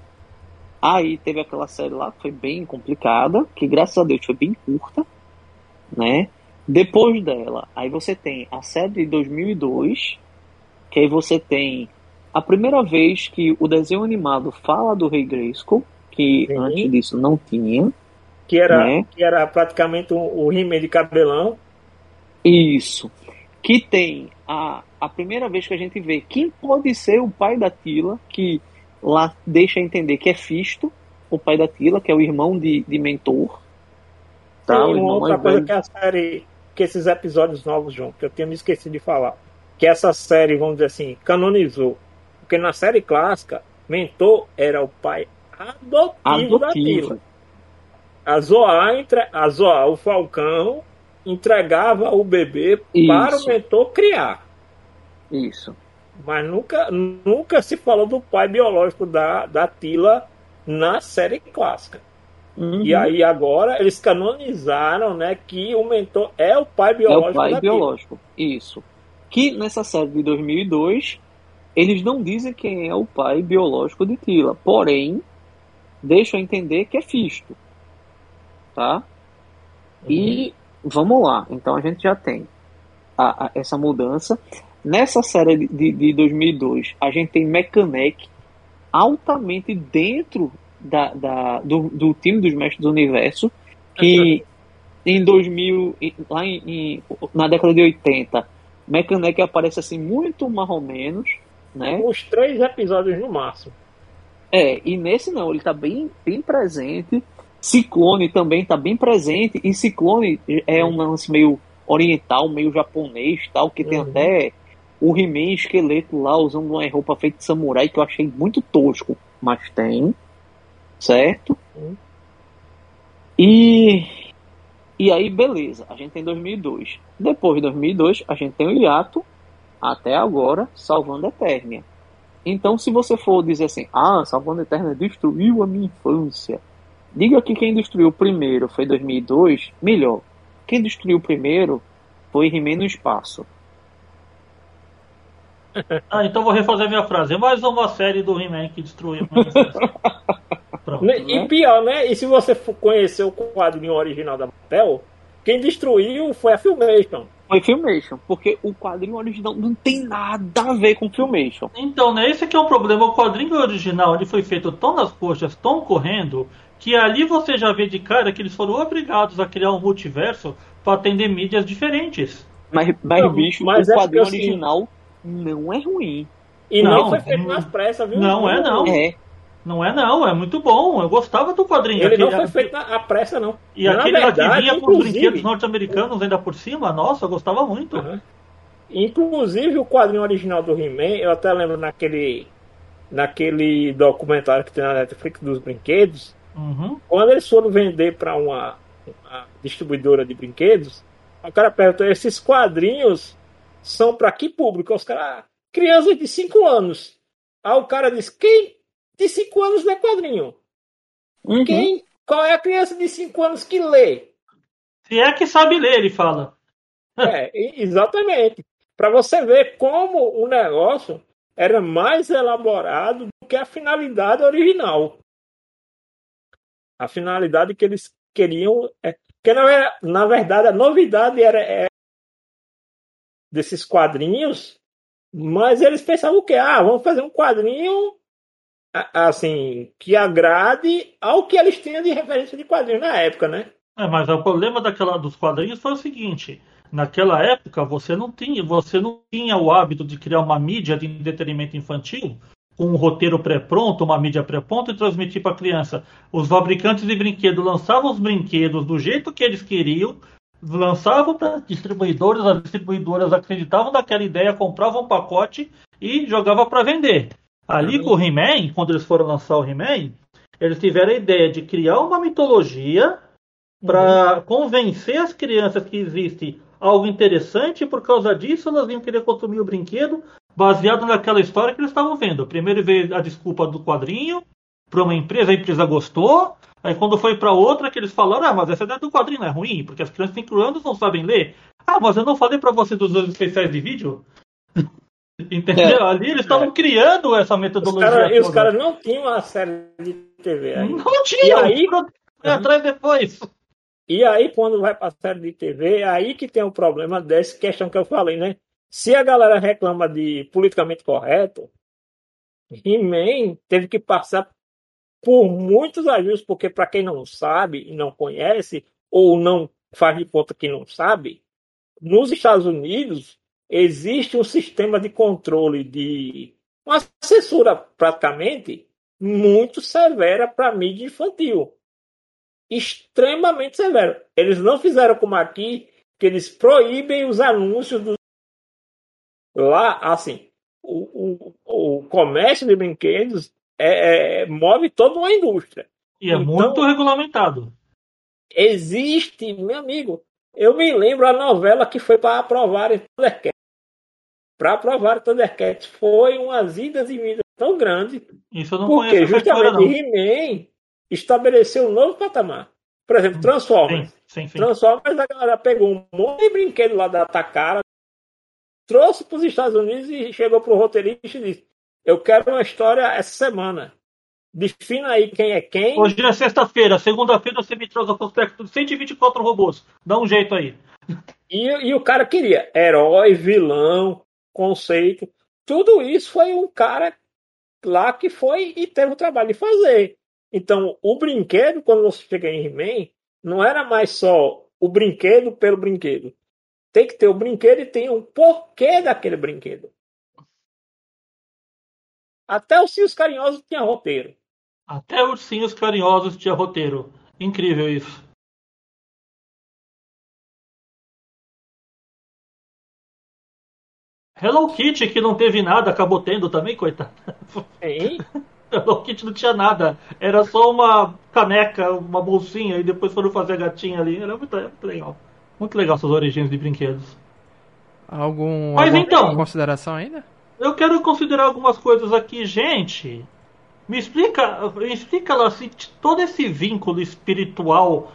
Aí teve aquela série lá que foi bem complicada, que graças a Deus foi bem curta, né? Depois dela, aí você tem a série de 2002, que aí você tem a primeira vez que o desenho animado fala do Rei Grayskull, que Sim. antes disso não tinha. Que era, Né? que era praticamente o, o He-Man de cabelão. Isso. Que tem a, a primeira vez que a gente vê quem pode ser o pai da Tila, que lá deixa entender que é Fisto, o pai da Tila, que é o irmão de, de Mentor. Tá, Tem uma outra coisa velho. que a série, que esses episódios novos, que eu tinha me esquecido de falar. Que essa série, vamos dizer assim, canonizou. Porque na série clássica, Mentor era o pai adotivo, da Adotivo. Tila. A Zoá, entre, a Zoá, o Falcão, entregava o bebê para o Isso. mentor criar. Isso. Mas nunca, nunca se falou do pai biológico da, da Tila na série clássica. Uhum. E aí agora eles canonizaram, né, que o mentor é o pai é biológico o pai biológico. Isso. Que nessa série de 2002, eles não dizem quem é o pai biológico de Tila. Porém, deixam entender que é Fisto. Tá? E vamos lá. Então a gente já tem a- a- essa mudança. Nessa série de, de, de 2002, a gente tem Mechanic altamente dentro da, da- do, do time dos Mestres do Universo, que em 2000, e- lá em, em- na década de 80, Mechanic aparece assim muito mais ou menos, né? Uns três episódios no máximo. É, e nesse não, ele tá bem, bem presente. Ciclone também tá bem presente. E Ciclone é um lance meio oriental, meio japonês, tal, que tem Uhum. até o He-Man esqueleto lá usando uma roupa feita de samurai que eu achei muito tosco, mas tem, certo? Uhum. E e aí beleza, a gente tem 2002. Depois de 2002, a gente tem o hiato até agora, salvando a Eternia. Então, se você for dizer assim, ah, Salvando a Eterna destruiu a minha infância, diga que quem destruiu primeiro foi 2002, melhor. Quem destruiu primeiro foi He-Man no espaço. [LAUGHS] Ah, então vou refazer minha frase. É mais uma série do He-Man que destruiu. [LAUGHS] Pronto. Né? E pior, né? E se você conhecer o quadrinho original da Mattel, quem destruiu foi a Filmation. Foi Filmation, porque o quadrinho original não tem nada a ver com Filmation. Então, né, esse que é o problema. O quadrinho original ele foi feito tão nas coxas, tão correndo, que ali você já vê de cara que eles foram obrigados a criar um multiverso para atender mídias diferentes. Mas, mas Não, bicho, mas o é quadrinho assim, original não é ruim. E não, Não, foi feito nas pressas, viu? não é, não. É, Não é não, é muito bom. Eu gostava do quadrinho. Ele não Aquele- foi feito na à pressa, não. E aquele lá que verdade, vinha com os brinquedos norte-americanos ainda por cima, nossa, eu gostava muito. Inclusive o quadrinho original do He-Man, eu até lembro naquele naquele documentário que tem na Netflix dos brinquedos, Uhum. quando eles foram vender para uma, uma distribuidora de brinquedos, o cara perguntou: esses quadrinhos são para que público? Os caras, crianças de 5 anos. Aí o cara disse: quem de 5 anos lê quadrinho? uhum. Quem? Qual é a criança de 5 anos que lê? Se é que sabe ler, ele fala. É, exatamente. Para você ver como o negócio era mais elaborado do que a finalidade original. A finalidade que eles queriam. É, porque na, ver- na verdade a novidade era é, desses quadrinhos, mas eles pensavam o quê? Ah, vamos fazer um quadrinho assim que agrade ao que eles tinham de referência de quadrinho na época, né? É, mas o problema daquela dos quadrinhos foi o seguinte: naquela época você não tinha, você não tinha o hábito de criar uma mídia de entretenimento infantil com um roteiro pré-pronto, uma mídia pré-pronta e transmitir para a criança. Os fabricantes de brinquedos lançavam os brinquedos do jeito que eles queriam, lançavam para distribuidores, as distribuidoras acreditavam naquela ideia, compravam um pacote e jogavam para vender. Ali com o He-Man, quando eles foram lançar o He-Man, eles tiveram a ideia de criar uma mitologia para uhum. convencer as crianças que existe algo interessante e por causa disso elas iam querer consumir o brinquedo baseado naquela história que eles estavam vendo. Primeiro veio a desculpa do quadrinho para uma empresa, a empresa gostou. Aí quando foi para outra que eles falaram, ah, mas essa ideia do quadrinho não é ruim, porque as crianças de 5 anos não sabem ler. Ah, mas eu não falei para você dos dois especiais de vídeo? Entendeu? É. Ali eles estavam é. criando essa metodologia. Os cara, e os caras não tinham a série de TV aí. Não tinham! E aí, atrás depois. E aí, quando vai pra série de TV, é aí que tem o um problema dessa questão que eu falei, né? Se a galera reclama de politicamente correto, He-Man teve que passar por muitos ajustes, porque para quem não sabe e não conhece, ou não faz de conta que não sabe, nos Estados Unidos existe um sistema de controle de uma censura praticamente muito severa para mídia infantil. Extremamente severa. Eles não fizeram como aqui, que eles proíbem os anúncios dos Lá, assim, o, o, o comércio de brinquedos é, é, move toda uma indústria. E é então, muito regulamentado. Existe, meu amigo. Eu me lembro a novela que foi para aprovar Thundercats. Para aprovar Thundercats foi umas idas e vindas tão grandes. Isso eu não porque conheço justamente He-Man estabeleceu um novo patamar. Por exemplo, Transformers. Sim, sim, sim. Transformers, a galera pegou um monte de brinquedo lá da Takara, trouxe para os Estados Unidos e chegou para o roteirista e disse: Eu quero uma história essa semana. Defina aí quem é quem. Hoje é sexta-feira, segunda-feira você me trouxe a prospecto de 124 robôs. Dá um jeito aí. E, e o cara queria herói, vilão, conceito. Tudo isso foi um cara lá que foi e teve o trabalho de fazer. Então, o brinquedo, quando você chega em He-Man, não era mais só o brinquedo pelo brinquedo. Tem que ter o brinquedo e tem um porquê daquele brinquedo. Até os Ursinhos Carinhosos tinha roteiro. Até os Ursinhos Carinhosos tinha roteiro. Incrível isso. Hello Kitty, que não teve nada, acabou tendo também, coitado. Hein? [LAUGHS] Hello Kitty não tinha nada. Era só uma caneca, uma bolsinha, e depois foram fazer a gatinha ali. Era muito, muito legal. Muito legal essas origens de brinquedos. Algum, Mas então, consideração ainda? Eu quero considerar algumas coisas aqui, gente. Me explica, me explica lá se todo esse vínculo espiritual,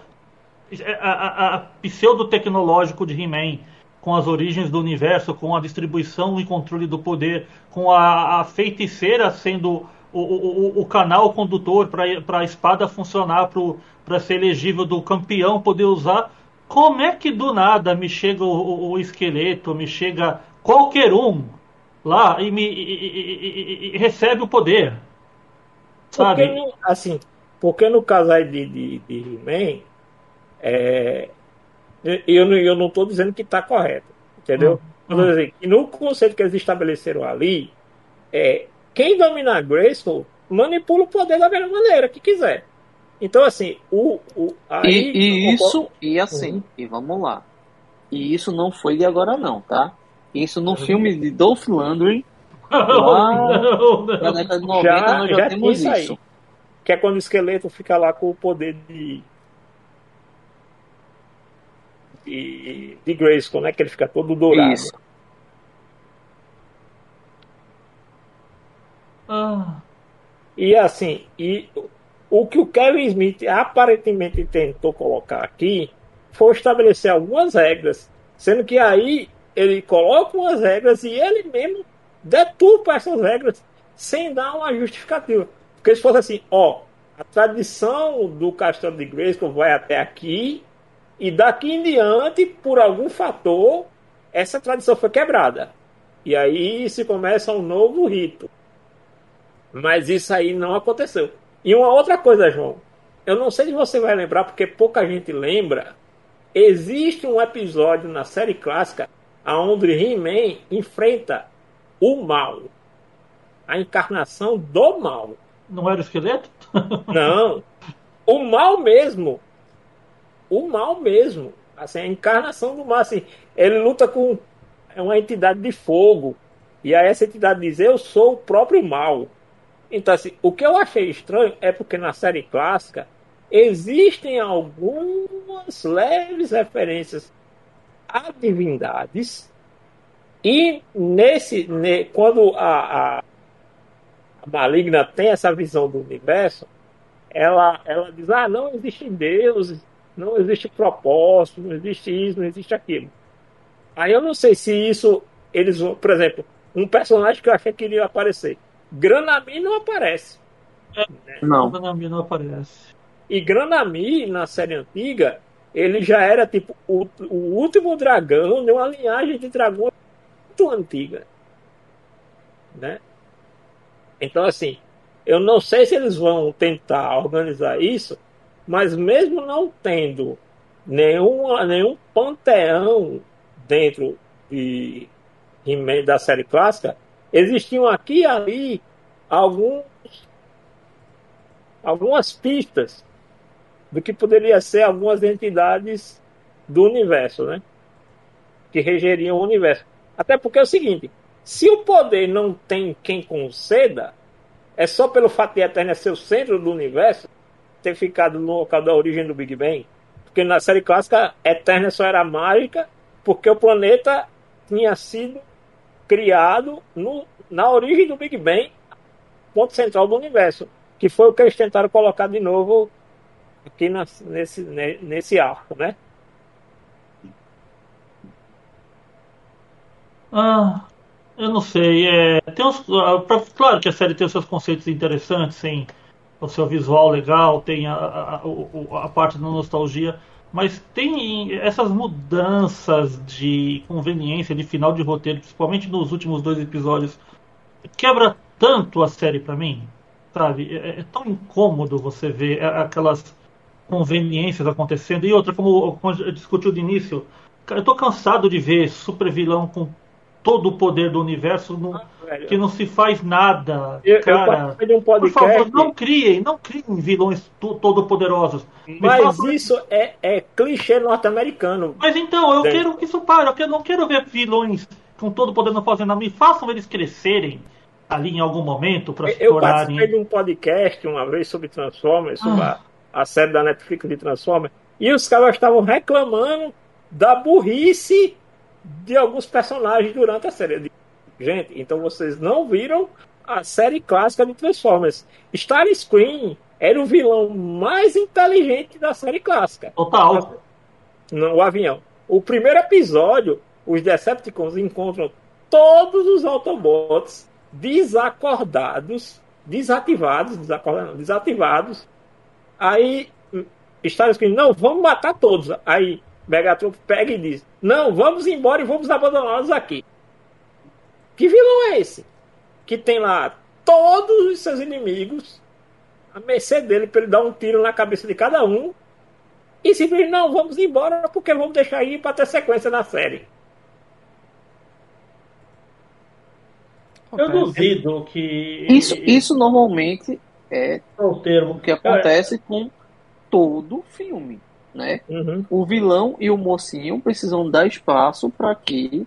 é, a, a, a pseudo-tecnológico de He-Man, com as origens do universo, com a distribuição e controle do poder, com a, a feiticeira sendo o, o, o, canal condutor para a espada funcionar, para ser elegível do campeão poder usar. Como é que do nada me chega o, o, esqueleto, me chega qualquer um lá e me e, e, e, recebe o poder? Sabe? Porque, assim, porque no caso aí de, de, de He-Man, é, eu, não, eu não estou dizendo que está correto, entendeu? Hum, hum. Dizer, no conceito que eles estabeleceram ali, é, quem dominar Grayskull manipula o poder da mesma maneira que quiser. Então, assim, o. o aí, e, e isso, e assim, uhum. e vamos lá. E isso não foi de agora, não, tá? Isso no uhum. filme de Dolph lá não, não. na década de 90, já, nós já, já temos isso. Aí, que é quando o esqueleto fica lá com o poder de. De, de Grayskull, né? Que ele fica todo dourado. Isso. Ah. E assim, e o que o Kevin Smith aparentemente tentou colocar aqui foi estabelecer algumas regras, sendo que aí ele coloca umas regras e ele mesmo deturpa essas regras sem dar uma justificativa. Porque se fosse assim, ó, a tradição do Castelo de Grayskull vai até aqui e daqui em diante, por algum fator, essa tradição foi quebrada. E aí se começa um novo rito. Mas isso aí não aconteceu. E uma outra coisa, João, eu não sei se você vai lembrar, porque pouca gente lembra. Existe um episódio na série clássica onde He-Man enfrenta o mal. a encarnação do mal. Não era o esqueleto? Não. O mal mesmo. O mal mesmo. Assim, a encarnação do mal. Assim, ele luta com uma entidade de fogo. E aí essa entidade diz, eu sou o próprio mal. Então, assim, o que eu achei estranho é porque na série clássica existem algumas leves referências a divindades e nesse ne, quando a, a, maligna tem essa visão do universo ela ela diz ah não existe Deus não existe propósito não existe isso não existe aquilo. Aí eu não sei se isso eles vão por exemplo um personagem que eu achei que iria aparecer. Granami não aparece. Não. Granami não aparece. E Granami na série antiga ele já era tipo o, o último dragão de uma linhagem de dragões muito antiga. Né? Então, assim, eu não sei se eles vão tentar organizar isso, mas mesmo não tendo nenhum, nenhum panteão dentro de, da série clássica, existiam aqui e ali alguns, algumas pistas do que poderia ser algumas entidades do universo, né? Que regeriam o universo. Até porque é o seguinte: se o poder não tem quem conceda, é só pelo fato de Eterna ser o centro do universo ter ficado no local da origem do Big Bang. Porque na série clássica, Eterna só era mágica porque o planeta tinha sido criado no, na origem do Big Bang, ponto central do universo. Que foi o que eles tentaram colocar de novo aqui na, nesse, nesse arco, né? Ah, eu não sei. É, tem uns, ah, claro que a série tem os seus conceitos interessantes, tem o seu visual legal, tem a, a, a, a parte da nostalgia, mas tem essas mudanças de conveniência de final de roteiro, principalmente nos últimos dois episódios, quebra tanto a série para mim, sabe? É, é, tão incômodo você ver aquelas conveniências acontecendo. E outra, como, como discutiu de início, eu tô cansado de ver super vilão com todo o poder do universo no, ah, que não se faz nada. Eu, cara, eu um por favor, não criem, não criem vilões todo poderosos. Mas isso é, é clichê norte-americano. Mas então, eu quero que isso pare. Eu não quero ver vilões com todo o poder não fazendo nada. Me façam eles crescerem ali em algum momento para se. Eu participei de um podcast uma vez sobre Transformers, sobre ah a série da Netflix de Transformers, e os caras estavam reclamando da burrice de alguns personagens durante a série. Gente, então vocês não viram a série clássica de Transformers. Starscream era o vilão mais inteligente da série clássica. Total. No, o avião. O primeiro episódio, os Decepticons encontram todos os Autobots desacordados, desativados, desacordados, desativados, Aí Starscream, não, vamos matar todos. Aí Megatron pega e diz, não, vamos embora e vamos abandoná-los aqui. Que vilão é esse? Que tem lá todos os seus inimigos a mercê dele para ele dar um tiro na cabeça de cada um e simplesmente não, vamos embora porque vamos deixar aí para ter sequência na série. Eu duvido que. Isso, isso normalmente é o termo que acontece é. com todo filme, né? Uhum. O vilão e o mocinho precisam dar espaço para que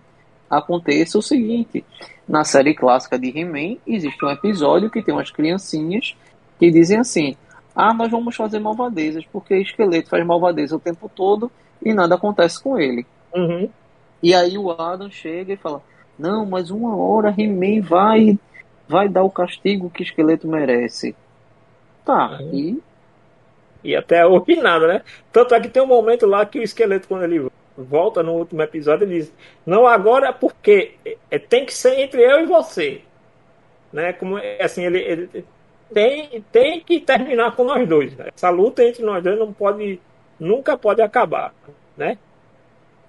aconteça o seguinte: na série clássica de He-Man existe um episódio que tem umas criancinhas que dizem assim: "Ah, nós vamos fazer malvadezas porque esqueleto faz malvadeza o tempo todo e nada acontece com ele". Uhum. E aí o Adam chega e fala: "Não, mas uma hora He-Man vai vai dar o castigo que esqueleto merece". Tá, uhum. e. E até hoje [LAUGHS] nada, né? Tanto é que tem um momento lá que o esqueleto, quando ele volta no último episódio, ele diz: Não, agora porque é, tem que ser entre eu e você. Né? Como é assim, ele, ele tem, tem que terminar com nós dois. Né? Essa luta entre nós dois não pode, nunca pode acabar, né?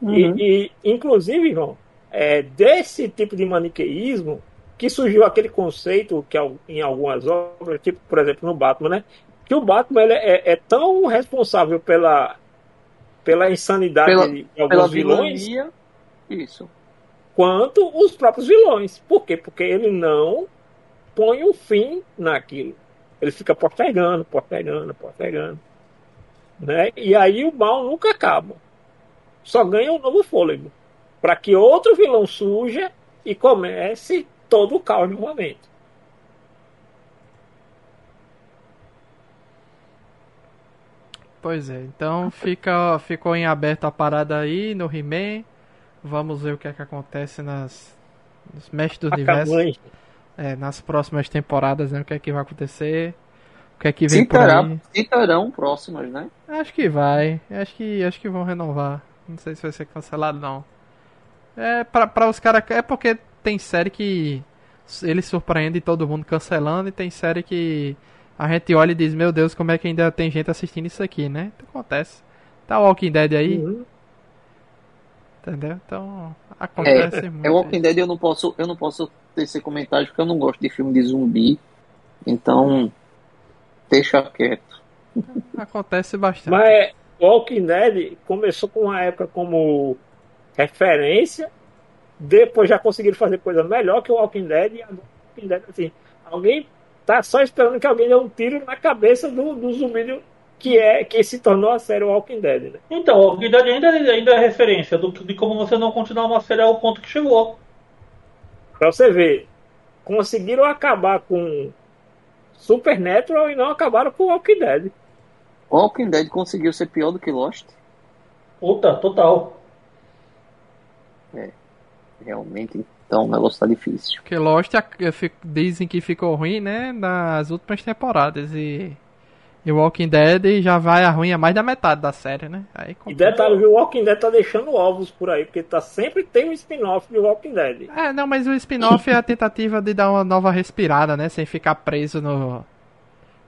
Uhum. E, e, inclusive, João, é, desse tipo de maniqueísmo que surgiu aquele conceito que em algumas obras, tipo, por exemplo, no Batman, né? Que o Batman ele é, é tão responsável pela, pela insanidade pela, de alguns vilões. Isso. Quanto os próprios vilões. Por quê? Porque ele não põe um fim naquilo. Ele fica postergando, postergando, postergando. Né? E aí o mal nunca acaba. Só ganha um novo fôlego. Para que outro vilão surja e comece todo o caos novamente. Pois é, então fica, ficou em aberto a parada aí no He-Man. Vamos ver o que é que acontece nas nos Mestres do Universo. É, nas próximas temporadas, né? O que é que vai acontecer? O que é que vem se por terá, aí? se terão próximas, né? Acho que vai. Acho que acho que vão renovar. Não sei se vai ser cancelado não. É pra, pra os caras. É porque tem série que ele surpreende todo mundo cancelando e tem série que a gente olha e diz, meu Deus, como é que ainda tem gente assistindo isso aqui, né? Então, acontece. Tá o Walking Dead aí. Uhum. Entendeu? Então É, acontece muito. é Walking Dead eu não posso, eu não posso ter esse comentário porque eu não gosto de filme de zumbi. Então, deixa quieto. Acontece bastante. Mas Walking Dead começou com uma época como referência, depois já conseguiram fazer coisa melhor que o Walking Dead, e agora o Walking Dead, assim, alguém tá só esperando que alguém dê um tiro na cabeça do, do zumbi que é que se tornou a série Walking Dead, né? Então, o Walking Dead ainda, ainda é referência do, de como você não continuar uma série ao ponto que chegou. Pra você ver, conseguiram acabar com Supernatural e não acabaram com Walking Dead. Walking Dead conseguiu ser pior do que Lost? Puta, total. Realmente, então o negócio tá difícil. Porque Lost eu fico- dizem que ficou ruim, né? Nas últimas temporadas. E. E o Walking Dead já vai a ruim a mais da metade da série, né? Aí E detalhe, viu, o Walking Dead tá deixando ovos por aí, porque tá, sempre tem um spin-off de Walking Dead. É, não, mas o spin-off é a tentativa de dar uma nova respirada, né? Sem ficar preso no.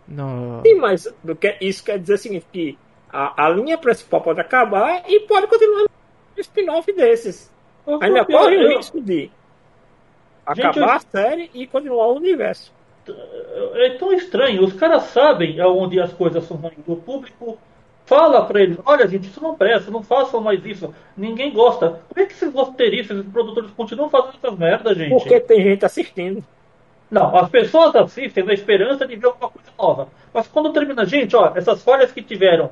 No. Sim, mas que- isso quer dizer o seguinte, que a, a linha principal pode acabar e pode continuar um spin-off desses. Ainda corre o risco de acabar eu- a série e continuar o universo. É tão estranho. Os caras sabem aonde as coisas são ruins. O público fala pra eles: olha, gente, isso não presta, não façam mais isso. Ninguém gosta. Por que, que esses roteiristas, esses produtores continuam fazendo essas merdas, gente? Porque tem gente assistindo. Não, as pessoas assistem na esperança de ver alguma coisa nova. Mas quando termina, gente, ó, essas falhas que tiveram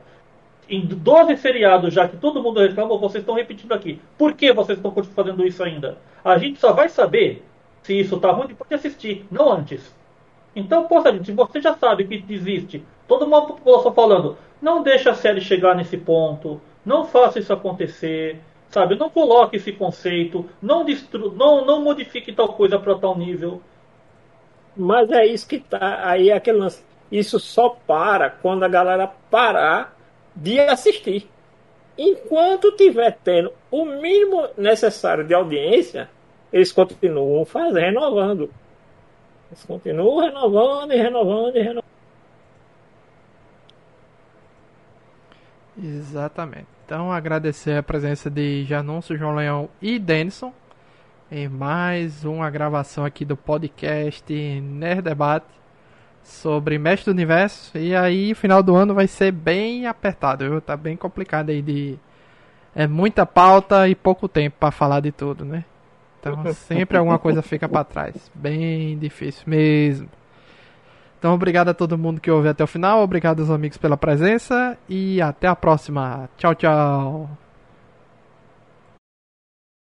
em 12 seriados já que todo mundo reclamou, vocês estão repetindo aqui. Por que vocês estão fazendo isso ainda? A gente só vai saber se isso tá ruim depois de assistir, não antes. Então, poxa, gente, você já sabe que existe toda uma população falando, não deixa a série chegar nesse ponto, não faça isso acontecer, sabe? Não coloque esse conceito, não, destru não, não modifique tal coisa para tal nível. Mas é isso que tá. Aí é aquele lance. Isso só para quando a galera parar de assistir. Enquanto tiver tendo o mínimo necessário de audiência, eles continuam fazendo, renovando. Eles continuam renovando e renovando e renovando. Exatamente. Então, agradecer a presença de Janúncio, João Leão e Denison em mais uma gravação aqui do podcast Nerd Debate sobre Mestre do Universo. E aí, final do ano vai ser bem apertado, viu? Tá bem complicado aí de. É muita pauta e pouco tempo para falar de tudo, né? Então, sempre alguma coisa fica para trás. Bem difícil mesmo. Então, obrigado a todo mundo que ouve até o final. Obrigado aos amigos pela presença. E até a próxima. Tchau, tchau.